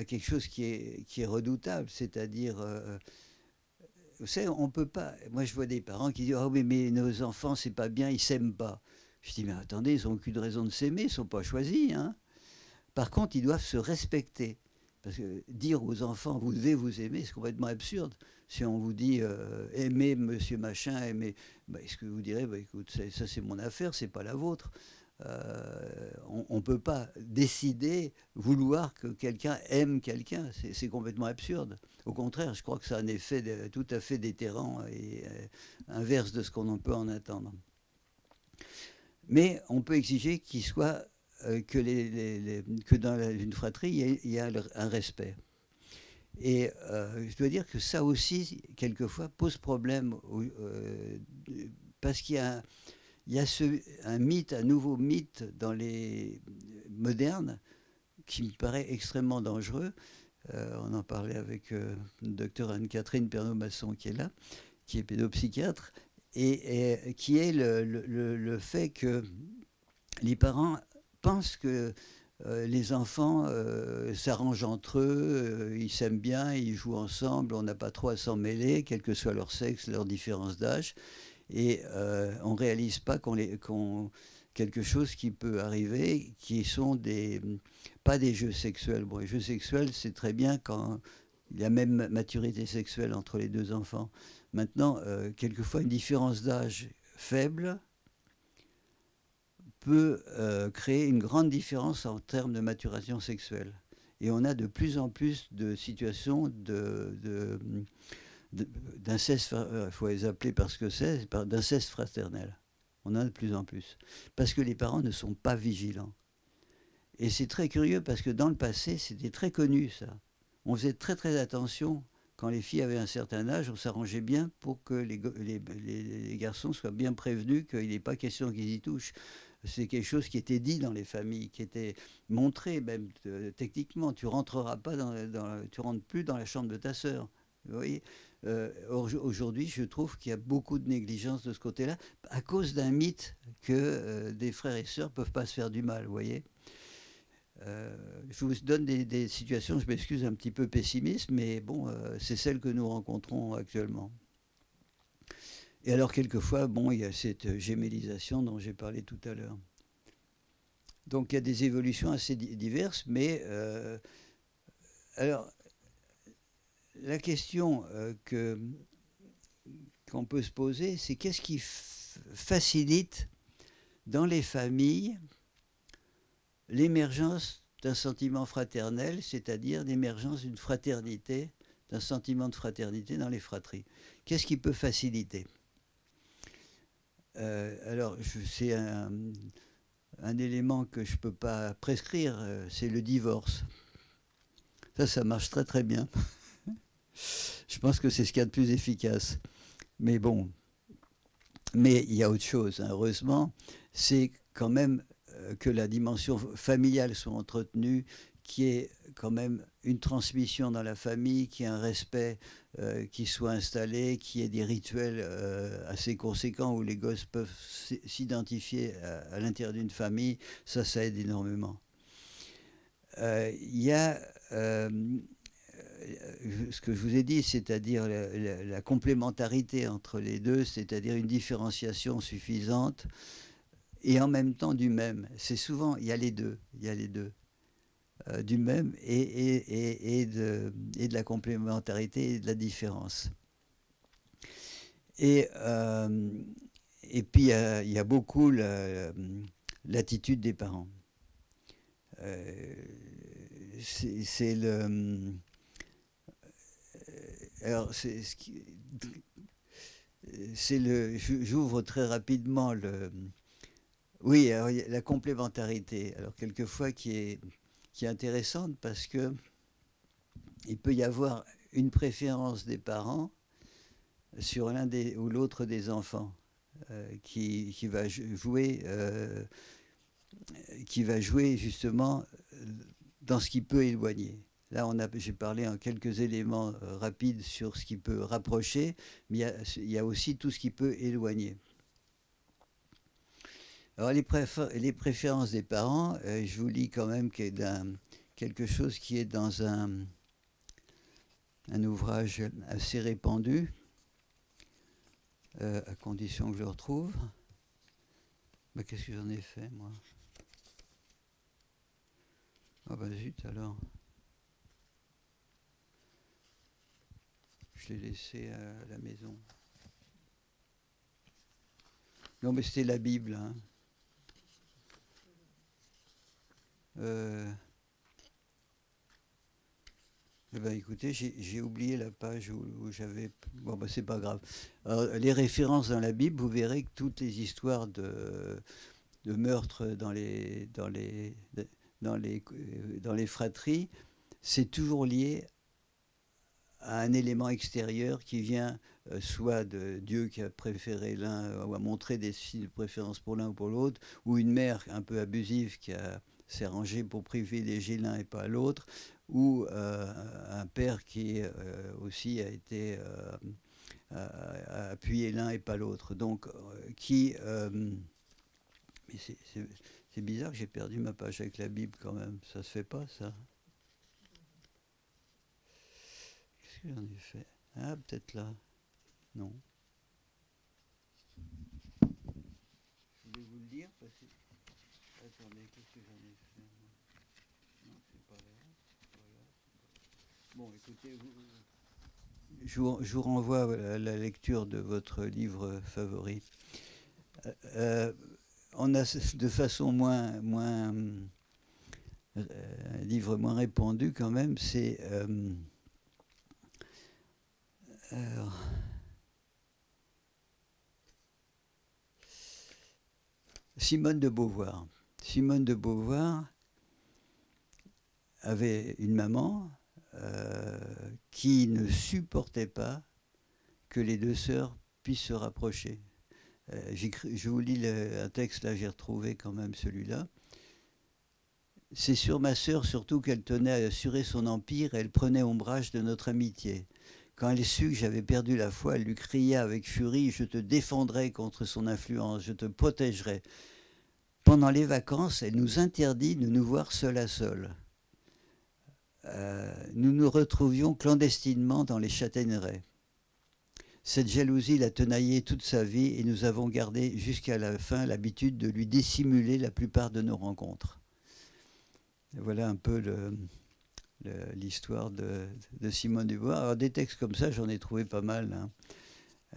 quelque chose qui est, redoutable, c'est-à-dire... Euh, vous savez, on peut pas. Moi, je vois des parents qui disent Oh, mais, mais nos enfants, c'est pas bien, ils s'aiment pas. Je dis Mais attendez, ils n'ont aucune raison de s'aimer, ils ne sont pas choisis. Hein. Par contre, ils doivent se respecter. Parce que dire aux enfants, vous devez vous aimer, c'est complètement absurde. Si on vous dit euh, aimez monsieur machin, aimez, bah, est-ce que vous direz, bah, écoute, ça c'est mon affaire, c'est pas la vôtre. Euh, on ne peut pas décider, vouloir que quelqu'un aime quelqu'un. C'est complètement absurde. Au contraire, je crois que ça a un effet tout à fait déterrant et euh, inverse de ce qu'on peut en attendre. Mais on peut exiger qu'il soit que, les, que, dans une fratrie, il y, a, un respect. Et euh, je dois dire que ça aussi, quelquefois, pose problème, euh, parce qu'il y a, un mythe, un nouveau mythe dans les modernes, qui me paraît extrêmement dangereux. on en parlait avec le docteur Anne-Catherine Pernod-Masson qui est là, qui est pédopsychiatre, et, qui est le fait que les parents pense que les enfants s'arrangent entre eux, ils s'aiment bien, ils jouent ensemble, on n'a pas trop à s'en mêler, quel que soit leur sexe, leur différence d'âge. Et on ne réalise pas qu'on les, quelque chose qui peut arriver, qui sont pas des jeux sexuels. Bon, les jeux sexuels, c'est très bien quand il y a même maturité sexuelle entre les deux enfants. Maintenant, euh, quelquefois, une différence d'âge faible peut euh, créer une grande différence en termes de maturation sexuelle. Et on a de plus en plus de situations de, d'inceste, euh, faut les appeler parce que c'est, d'inceste fraternel. On en a de plus en plus. Parce que les parents ne sont pas vigilants. Et c'est très curieux parce que dans le passé, c'était très connu ça. On faisait très très attention. Quand les filles avaient un certain âge, on s'arrangeait bien pour que les, les, garçons soient bien prévenus qu'il n'est pas question qu'ils y touchent. C'est quelque chose qui était dit dans les familles, qui était montré même euh, techniquement. Tu rentreras pas dans, tu rentres plus dans la chambre de ta sœur. Vous euh, Aujourd'hui, je trouve qu'il y a beaucoup de négligence de ce côté-là, à cause d'un mythe que euh, des frères et sœurs peuvent pas se faire du mal, vous voyez je vous donne des, situations, je m'excuse, un petit peu pessimistes, mais bon, c'est celles que nous rencontrons actuellement. Et alors, quelquefois, bon, il y a cette gémélisation dont j'ai parlé tout à l'heure. Donc, il y a des évolutions assez diverses, mais euh, alors, la question que qu'on peut se poser, c'est qu'est-ce qui facilite dans les familles l'émergence d'un sentiment fraternel, c'est-à-dire l'émergence d'une fraternité, d'un sentiment de fraternité dans les fratries. Qu'est-ce qui peut faciliter? Euh, Alors, c'est un, élément que je ne peux pas prescrire, euh, c'est le divorce. Ça, ça marche très très bien. [LAUGHS] je pense que c'est ce qu'il y a de plus efficace. Mais bon, mais il y a autre chose, hein. heureusement, c'est quand même euh, que la dimension familiale soit entretenue, qui est quand même une transmission dans la famille, qui ait un respect euh, qui soit installé, qui ait des rituels euh, assez conséquents où les gosses peuvent s'identifier à, l'intérieur d'une famille, ça, ça aide énormément. Il y a ce que je vous ai dit, c'est-à-dire la, complémentarité entre les deux, c'est-à-dire une différenciation suffisante et en même temps du même. C'est souvent, il y a les deux, il y a les deux. Euh, du même et, de, la complémentarité et de la différence. Et, euh, puis, il y, a, beaucoup l'attitude des parents. Euh, c'est le. Alors, c'est ce le. J'ouvre très rapidement le oui, la complémentarité, alors quelquefois qui est, qui est intéressante parce que il peut y avoir une préférence des parents sur l'un des, ou l'autre des enfants euh, qui, qui, va jouer, euh, qui va jouer justement dans ce qui peut éloigner. Là, j'ai parlé en quelques éléments euh, rapides sur ce qui peut rapprocher, mais il y a aussi tout ce qui peut éloigner. Alors les, les préférences des parents, euh, je vous lis quand même quelque chose qui est dans un, ouvrage assez répandu, euh, à condition que je le retrouve. Mais qu'est-ce que j'en ai fait, moi? Ah bah zut alors. Je l'ai laissé à la maison. Non mais c'était la Bible. Hein. Euh, eh ben, écoutez, j'ai oublié la page où, j'avais. Bon, ben, c'est pas grave. les références dans la Bible, vous verrez que toutes les histoires de, de meurtres dans les, dans les, dans les, dans les fratries, c'est toujours lié à un élément extérieur qui vient euh, soit de Dieu qui a préféré l'un ou a montré des signes de préférence pour l'un ou pour l'autre, ou une mère un peu abusive qui a s'est rangé pour privilégier l'un et pas l'autre, ou euh, un père qui euh, aussi a été euh, appuyé l'un et pas l'autre. Donc, qui. C'est bizarre que j'ai perdu ma page avec la Bible quand même. Ça se fait pas, ça. Qu'est-ce que j'en ai fait? Ah, peut-être là. Non. Je vais vous le dire. Attendez, qu'est-ce que j'en ai fait Non, c'est pas là. Bon, écoutez, je, vous, renvoie à la lecture de votre livre favori. Euh, euh, on a de façon moins, moins euh, un livre moins répandu quand même, c'est Simone de Beauvoir. Simone de Beauvoir avait une maman euh, qui ne supportait pas que les deux sœurs puissent se rapprocher. Euh, je vous lis un texte, là j'ai retrouvé quand même celui-là. C'est sur ma sœur surtout qu'elle tenait à assurer son empire et elle prenait ombrage de notre amitié. Quand elle sut que j'avais perdu la foi, elle lui cria avec furie Je te défendrai contre son influence, je te protégerai. Pendant les vacances, elle nous interdit de nous voir seul à seul. Euh, nous nous retrouvions clandestinement dans les châtaigneraies. Cette jalousie l'a tenaillé toute sa vie et nous avons gardé jusqu'à la fin l'habitude de lui dissimuler la plupart de nos rencontres. Voilà un peu l'histoire de, Simone Dubois. Alors des textes comme ça, j'en ai trouvé pas mal, hein,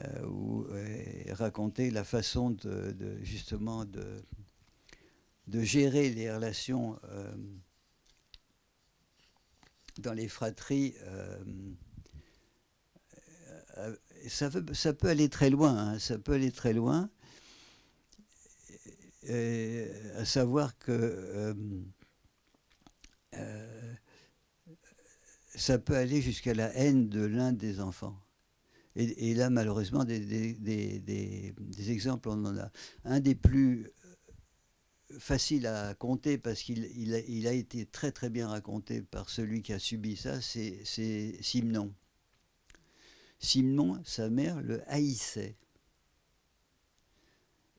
euh, où euh, raconter la façon de, justement de, de gérer les relations euh, dans les fratries. Euh, euh, ça, peut aller très loin, hein, ça peut aller très loin, à savoir que ça peut aller jusqu'à la haine de l'un des enfants. Et, là, malheureusement, des, exemples, on en a. Un des plus facile à compter parce qu'il il a, été très très bien raconté par celui qui a subi ça, c'est Simon. Simon, sa mère, le haïssait.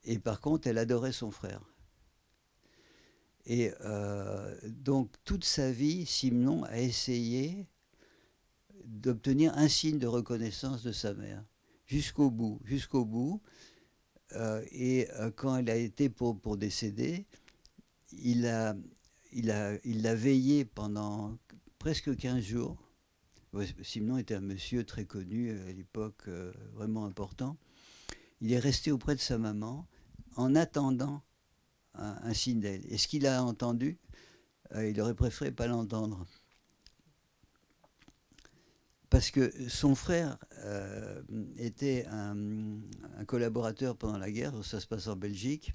Et par contre, elle adorait son frère. Et euh, donc, toute sa vie, Simon a essayé d'obtenir un signe de reconnaissance de sa mère. Jusqu'au bout, jusqu'au bout. Euh, et euh, quand elle a été pour, pour décéder, il a, il, a, il l'a veillé pendant presque 15 jours. Simon était un monsieur très connu à l'époque, euh, vraiment important. Il est resté auprès de sa maman en attendant un, signe d'elle. Et ce qu'il a entendu, il aurait préféré pas l'entendre parce que son frère euh, était un, collaborateur pendant la guerre, ça se passe en Belgique.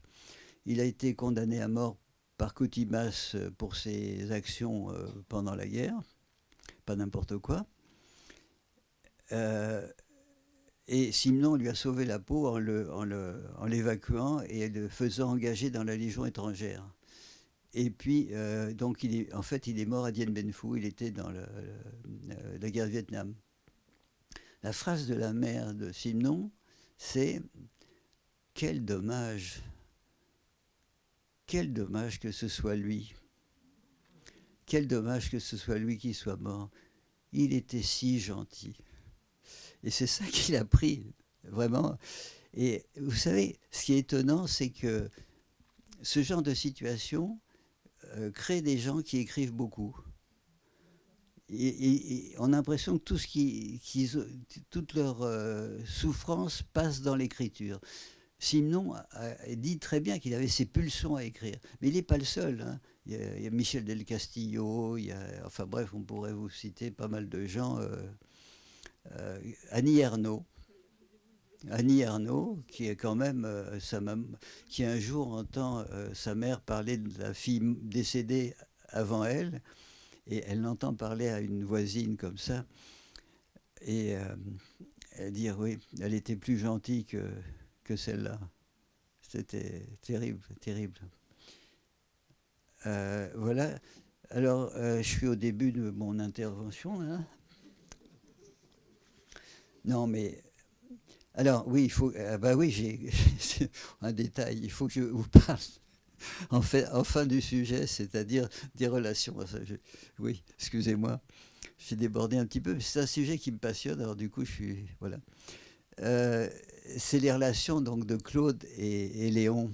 Il a été condamné à mort par Coutimas pour ses actions euh, pendant la guerre, pas n'importe quoi. Euh, et Simon lui a sauvé la peau en, l'évacuant et le faisant engager dans la Légion étrangère. Et puis, euh, donc, en fait, il est mort à Dien Bien Phu, il était dans la guerre du Vietnam. La phrase de la mère de Simon, c'est Quel dommage, quel dommage que ce soit lui. Quel dommage que ce soit lui qui soit mort. Il était si gentil. Et c'est ça qu'il a pris, vraiment. Et vous savez, ce qui est étonnant, c'est que ce genre de situation, euh, créer des gens qui écrivent beaucoup. Et, on a l'impression que tout ce qui, toute leur euh, souffrance passe dans l'écriture. Simon dit très bien qu'il avait ses pulsions à écrire. Mais il n'est pas le seul. Hein. Il, y a, Michel Del Castillo, enfin bref, on pourrait vous citer pas mal de gens. Euh, Annie Ernaux. Annie Ernaux, qui est quand même euh, sa qui un jour entend euh, sa mère parler de la fille décédée avant elle, et elle l'entend parler à une voisine comme ça, et euh, elle dit oui, elle était plus gentille que, que celle-là. C'était terrible, terrible. voilà. Alors, je suis au début de mon intervention. Non, mais alors oui, il faut. Euh, bah oui, j'ai [LAUGHS] un détail. Il faut que je vous parle [LAUGHS] en, fait, en fin du sujet, c'est-à-dire des relations. oui, excusez-moi, j'ai débordé un petit peu, c'est un sujet qui me passionne, alors du coup, je suis. Voilà. Euh, c'est les relations donc, de Claude et, Léon.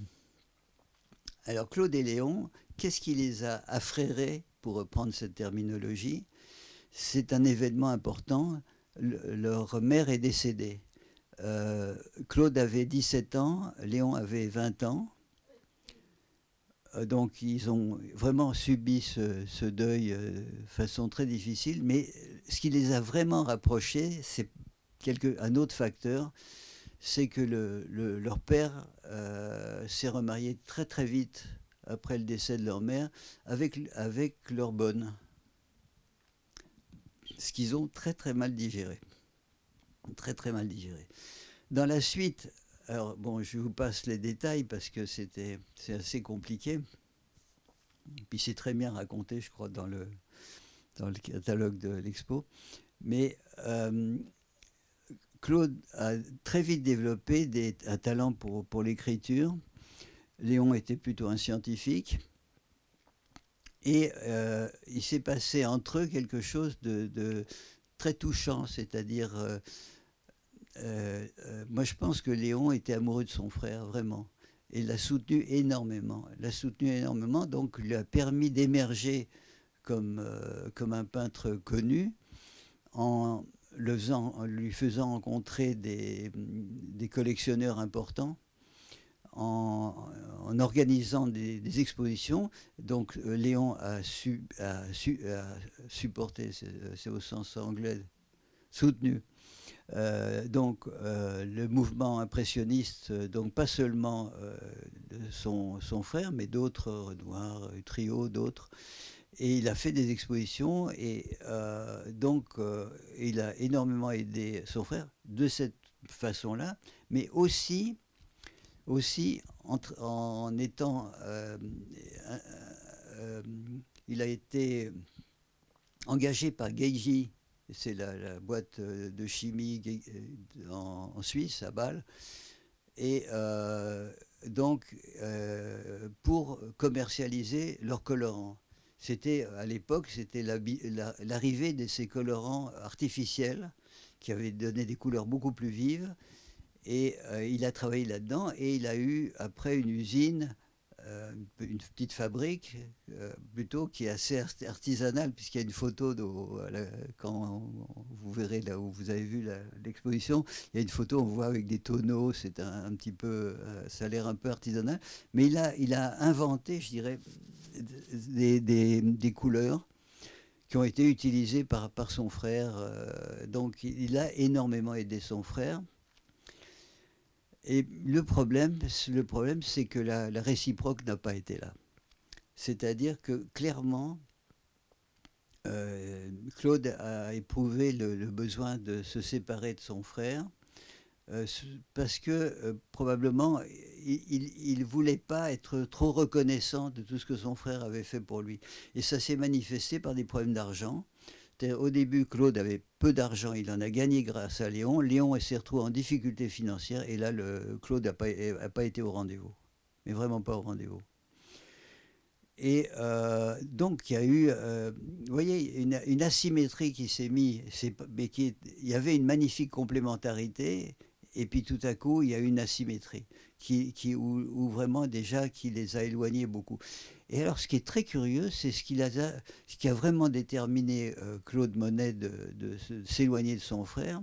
Alors, Claude et Léon, qu'est-ce qui les a affrérés, pour reprendre cette terminologie? C'est un événement important. leur mère est décédée. Euh, Claude avait 17 ans, Léon avait 20 ans. Euh, donc ils ont vraiment subi ce, deuil euh, de façon très difficile. Mais ce qui les a vraiment rapprochés, c'est un autre facteur, c'est que leur père s'est remarié très très vite après le décès de leur mère avec, avec leur bonne. Ce qu'ils ont très très mal digéré. Très très mal digéré. Dans la suite, alors bon, je vous passe les détails parce que c'était c'est assez compliqué. Puis c'est très bien raconté, je crois, dans le, dans le catalogue de l'expo. Mais euh, Claude a très vite développé un talent pour, pour l'écriture. Léon était plutôt un scientifique. Et euh, il s'est passé entre eux quelque chose de, très touchant, c'est-à-dire euh, euh, euh, moi, je pense que Léon était amoureux de son frère, vraiment. Et l'a soutenu énormément. L'a soutenu énormément, donc lui a permis d'émerger comme, euh, comme un peintre connu en, le faisant, lui faisant rencontrer des, des collectionneurs importants. En, organisant des, expositions. Donc Léon a, su, a, su, a supporté, c'est au sens anglais, soutenu euh, donc euh, le mouvement impressionniste, euh, donc pas seulement son, frère, mais d'autres, Renoir, Trio, d'autres. Et il a fait des expositions et donc il a énormément aidé son frère de cette façon-là, mais aussi, aussi en étant... il a été engagé par Geiji c'est la, boîte euh, de chimie euh, en, Suisse, à Bâle. Et euh, donc, pour commercialiser leurs colorants. C'était, à l'époque, c'était l'arrivée de ces colorants artificiels qui avaient donné des couleurs beaucoup plus vives. Et il a travaillé là-dedans et il a eu après une usine une petite fabrique, euh, plutôt qui est assez artisanale, puisqu'il y a une photo, de, quand vous verrez là où vous avez vu l'exposition, il y a une photo, on voit avec des tonneaux, c'est un, petit peu, euh, ça a l'air un peu artisanal, mais il a, il a inventé, je dirais, des, des, des couleurs qui ont été utilisées par, par son frère. donc il a énormément aidé son frère. Et le problème, le problème c'est que la, réciproque n'a pas été là. C'est-à-dire que clairement, euh, Claude a éprouvé le, besoin de se séparer de son frère euh, parce que euh, probablement il ne voulait pas être trop reconnaissant de tout ce que son frère avait fait pour lui. Et ça s'est manifesté par des problèmes d'argent. Au début, Claude avait peu d'argent, il en a gagné grâce à Léon. Léon s'est retrouvé en difficulté financière et là, Claude n'a pas, été au rendez-vous. Mais vraiment pas au rendez-vous. Et euh, donc, il y a eu, euh, vous voyez, une, asymétrie qui s'est mise, mais il y avait une magnifique complémentarité, et puis tout à coup, il y a eu une asymétrie, qui où, vraiment déjà qui les a éloignés beaucoup. Et alors, ce qui est très curieux, c'est ce, qui a vraiment déterminé euh, Claude Monet de, s'éloigner de son frère,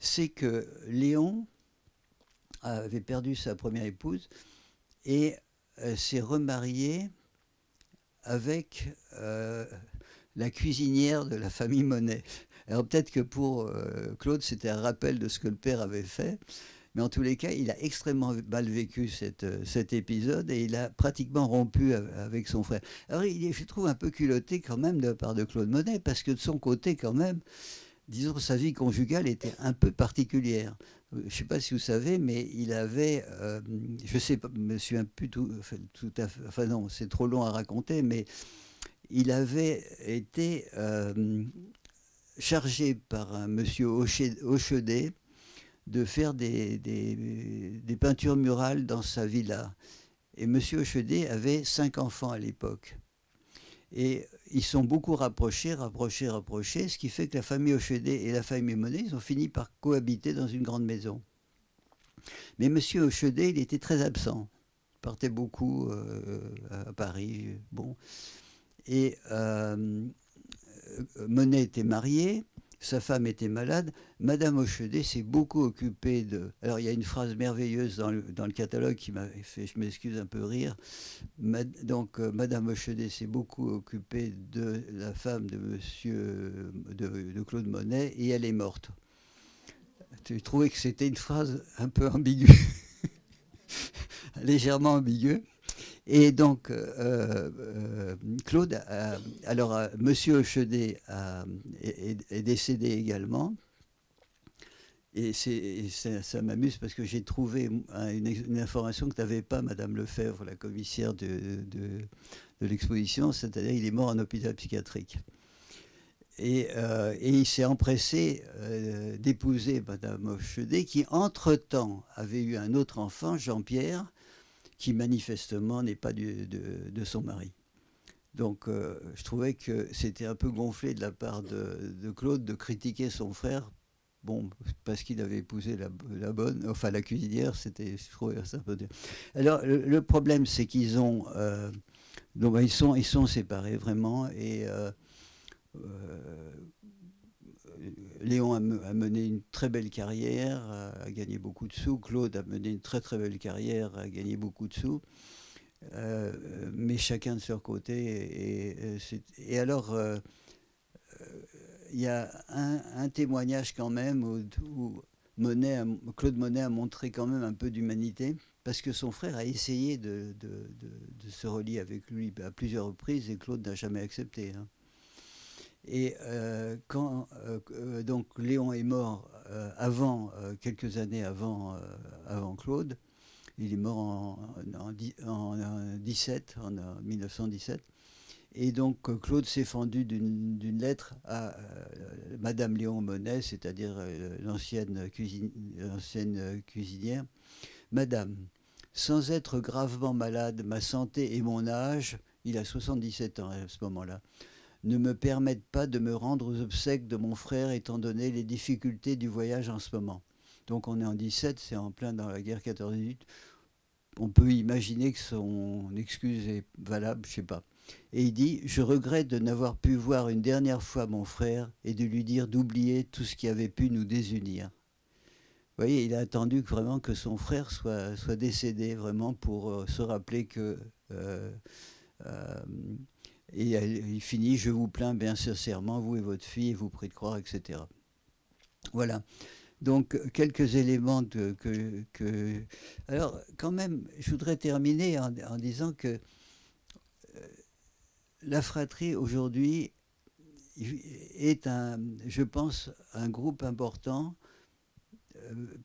c'est que Léon avait perdu sa première épouse et euh, s'est remarié avec euh, la cuisinière de la famille Monet. Alors peut-être que pour Claude, c'était un rappel de ce que le père avait fait. Mais en tous les cas, il a extrêmement mal vécu euh, cet épisode et il a pratiquement rompu avec son frère. Alors, il est, je trouve, un peu culotté quand même de la part de Claude Monet, parce que de son côté, quand même, disons, sa vie conjugale était un peu particulière. Je ne sais pas si vous savez, mais il avait, euh, je sais pas, me souviens plus tout, tout à fait, enfin non, c'est trop long à raconter, mais il avait été euh, chargé par un monsieur Auchedet de faire des, des, peintures murales dans sa villa. Et M. Hochedet avait cinq enfants à l'époque. Et ils sont beaucoup rapprochés, rapprochés, rapprochés, ce qui fait que la famille Hochedet et la famille Monet, ils ont fini par cohabiter dans une grande maison. Mais M. Hochedet, il était très absent. Il partait beaucoup euh, à Paris. Bon. Et euh, Monet était marié sa femme était malade. Madame Hochedet s'est beaucoup occupée de. Alors, il y a une phrase merveilleuse dans le, catalogue qui m'a fait, je m'excuse, un peu rire. donc, euh, Madame Hochedet s'est beaucoup occupée de la femme de Monsieur de, Claude Monet et elle est morte. Tu trouvais que c'était une phrase un peu ambiguë, [LAUGHS] légèrement ambiguë. Et donc, euh, euh, Claude, alors, euh, Monsieur Hochedet est, décédé également. Et ça, m'amuse parce que j'ai trouvé une, information que n'avait pas Madame Lefebvre, la commissaire de, l'exposition, c'est-à-dire il est mort en hôpital psychiatrique. Et, il s'est empressé d'épouser Madame Hochedet, qui entre-temps avait eu un autre enfant, Jean-Pierre, qui manifestement n'est pas de, son mari. Donc euh, je trouvais que c'était un peu gonflé de la part de, Claude de critiquer son frère, bon, parce qu'il avait épousé la, bonne, enfin la cuisinière, c'était, je trouvais ça un peu... Alors le, problème, c'est qu'ils ont... Euh, donc ils sont, ils sont séparés vraiment, et... Euh, Léon a, mené une très belle carrière, a, gagné beaucoup de sous. Claude a mené une très très belle carrière, a gagné beaucoup de sous. Euh, mais chacun de son côté. Et, alors, euh, il y a un, témoignage quand même où, Claude Monet a montré quand même un peu d'humanité, parce que son frère a essayé de, se relier avec lui à plusieurs reprises et Claude n'a jamais accepté. Hein. Et euh, quand euh, euh, donc Léon est mort avant, quelques années avant, avant Claude, il est mort en, en, en, 17, en 1917. Et donc Claude s'est fendu d'une lettre à Madame Léon Monet, c'est-à-dire l'ancienne cuisinière. Madame, sans être gravement malade, ma santé et mon âge, il a 77 ans à ce moment-là, ne me permettent pas de me rendre aux obsèques de mon frère étant donné les difficultés du voyage en ce moment. Donc on est en 17, c'est en plein dans la guerre 14-18. On peut imaginer que son excuse est valable, je sais pas. Et il dit Je regrette de n'avoir pu voir une dernière fois mon frère et de lui dire d'oublier tout ce qui avait pu nous désunir. Vous voyez, il a attendu vraiment que son frère soit, soit décédé, vraiment, pour euh, se rappeler que euh, euh, et il finit Je vous plains bien sincèrement, vous et votre fille, vous prie de croire, etc. Voilà. Donc, quelques éléments que, que, Alors, quand même, je voudrais terminer en, disant que euh, la fratrie aujourd'hui est un, je pense, un groupe important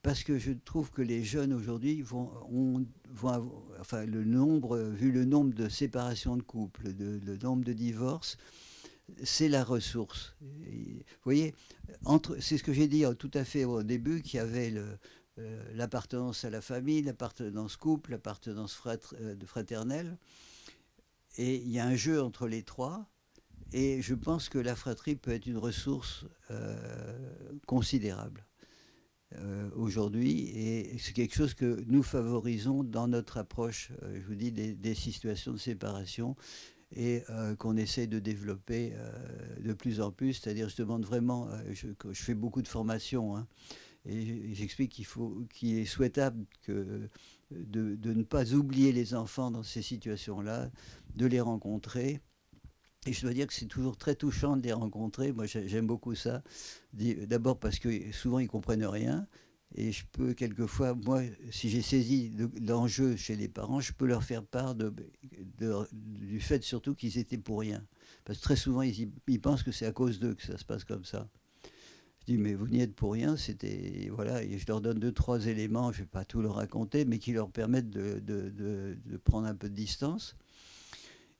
parce que je trouve que les jeunes aujourd'hui vont, vont enfin le nombre, vu le nombre de séparations de couples, le nombre de divorces, c'est la ressource. vous voyez, c'est ce que j'ai dit tout à fait au début, qu'il y avait euh, l'appartenance à la famille, l'appartenance couple, l'appartenance euh, fraternelle. Et il y a un jeu entre les trois. Et je pense que la fratrie peut être une ressource considérable. Euh, aujourd'hui et c'est quelque chose que nous favorisons dans notre approche, euh, je vous dis, des, situations de séparation et euh, qu'on essaie de développer de plus en plus. C'est-à-dire, je demande vraiment, je, fais beaucoup de formations hein, et j'explique qu'il faut, est souhaitable de, ne pas oublier les enfants dans ces situations-là, de les rencontrer et je dois dire que c'est toujours très touchant de les rencontrer. Moi, j'aime beaucoup ça. D'abord parce que souvent, ils comprennent rien. Et je peux quelquefois, moi, si j'ai saisi l'enjeu chez les parents, je peux leur faire part du fait surtout qu'ils étaient pour rien. Parce que très souvent, ils, pensent que c'est à cause d'eux que ça se passe comme ça. Je dis, mais vous n'y êtes pour rien. C'était voilà, et je leur donne deux, trois éléments, je ne vais pas tout leur raconter, mais qui leur permettent de prendre un peu de distance.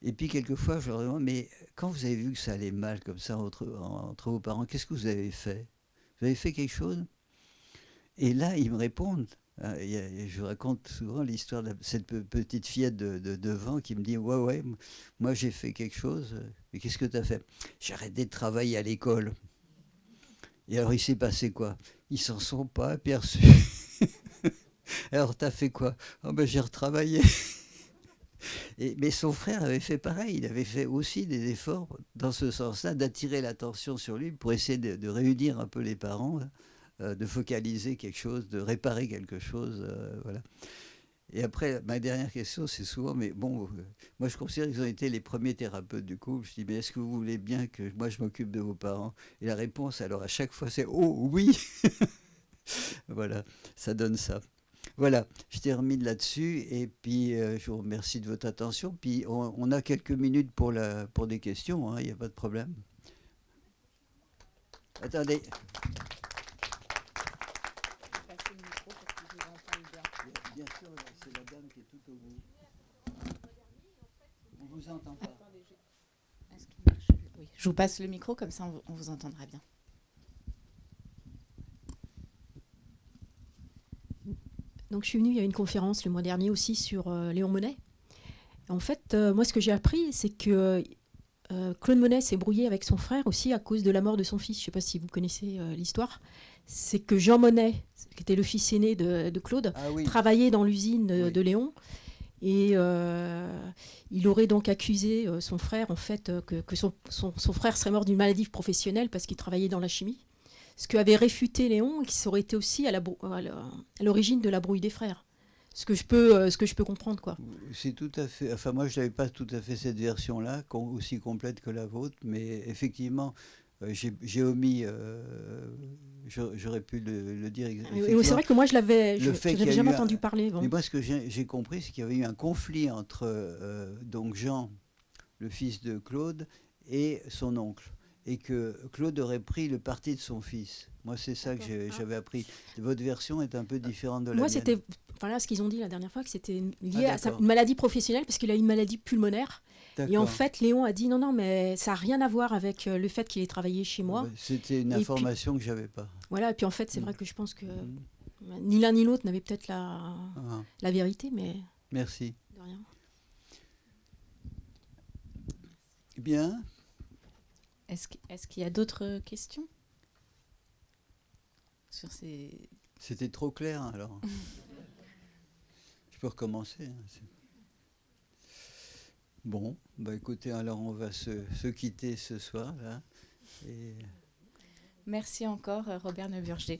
Et puis quelquefois, je leur demande, mais quand vous avez vu que ça allait mal comme ça entre, entre vos parents, qu'est-ce que vous avez fait? Vous avez fait quelque chose? Et là, ils me répondent, Ah, je raconte souvent l'histoire de cette petite fillette de, de, qui me dit Ouais, ouais, moi j'ai fait quelque chose. Mais qu'est-ce que tu as fait? J'ai arrêté de travailler à l'école. Et alors il s'est passé quoi? Ils s'en sont pas aperçus. [LAUGHS] alors tu as fait quoi? Oh, ben, J'ai retravaillé. [LAUGHS] Mais son frère avait fait pareil, il avait fait aussi des efforts dans ce sens-là, d'attirer l'attention sur lui pour essayer de, réunir un peu les parents. Euh, de focaliser quelque chose, de réparer quelque chose. Euh, voilà. Et après, ma dernière question, c'est souvent, mais bon, euh, moi je considère qu'ils ont été les premiers thérapeutes du couple. Je dis, mais est-ce que vous voulez bien que moi je m'occupe de vos parents? Et la réponse, alors à chaque fois, c'est oh oui [LAUGHS] Voilà, ça donne ça. Voilà, je termine là-dessus et puis je vous remercie de votre attention. Puis on, a quelques minutes pour, la, pour des questions, hein, il n'y a pas de problème. Attendez. je... vous passe le micro, comme ça on, vous entendra bien. Donc, je suis venue, il y a une conférence le mois dernier aussi sur euh, Léon Monet. En fait, euh, moi, ce que j'ai appris, c'est que euh, Claude Monet s'est brouillé avec son frère aussi à cause de la mort de son fils. Je ne sais pas si vous connaissez l'histoire. C'est que Jean Monet, qui était le fils aîné de, Claude, ah travaillait dans l'usine de Léon. Et il aurait donc accusé son frère, en fait, que, son, frère serait mort d'une maladie professionnelle parce qu'il travaillait dans la chimie. Ce que avait réfuté Léon, qui aurait été aussi à l'origine de la brouille des frères. Ce que je peux, ce que je peux comprendre, quoi. C'est tout à fait. Enfin, moi, je n'avais pas tout à fait cette version-là, aussi complète que la vôtre, mais effectivement, euh, j'ai omis, euh, j'aurais pu le, dire. c'est vrai que moi, je l'avais, jamais entendu parler. Mais moi, ce que j'ai compris, c'est qu'il y avait eu un conflit entre euh, donc Jean, le fils de Claude, et son oncle. Et que Claude aurait pris le parti de son fils. Moi, c'est ça que ah. j'avais appris. Votre version est un peu différente de la moi, c'était voilà ce qu'ils ont dit la dernière fois, que c'était lié ah, à sa maladie professionnelle, parce qu'il a une maladie pulmonaire. Et en fait, Léon a dit non, non, mais ça n'a rien à voir avec euh, le fait qu'il ait travaillé chez moi. C'était une information que j'avais pas. Voilà, et puis en fait, c'est mm. vrai que je pense que mm. ni l'un ni l'autre n'avait peut-être la, ah. la vérité, mais. Merci. De rien. Bien. Est-ce qu'il y a d'autres questions sur ces. C'était trop clair alors. [LAUGHS] Je peux recommencer. Hein, Bon, bah écoutez, alors on va se, quitter ce soir. Là, Merci encore, Robert Neuburger.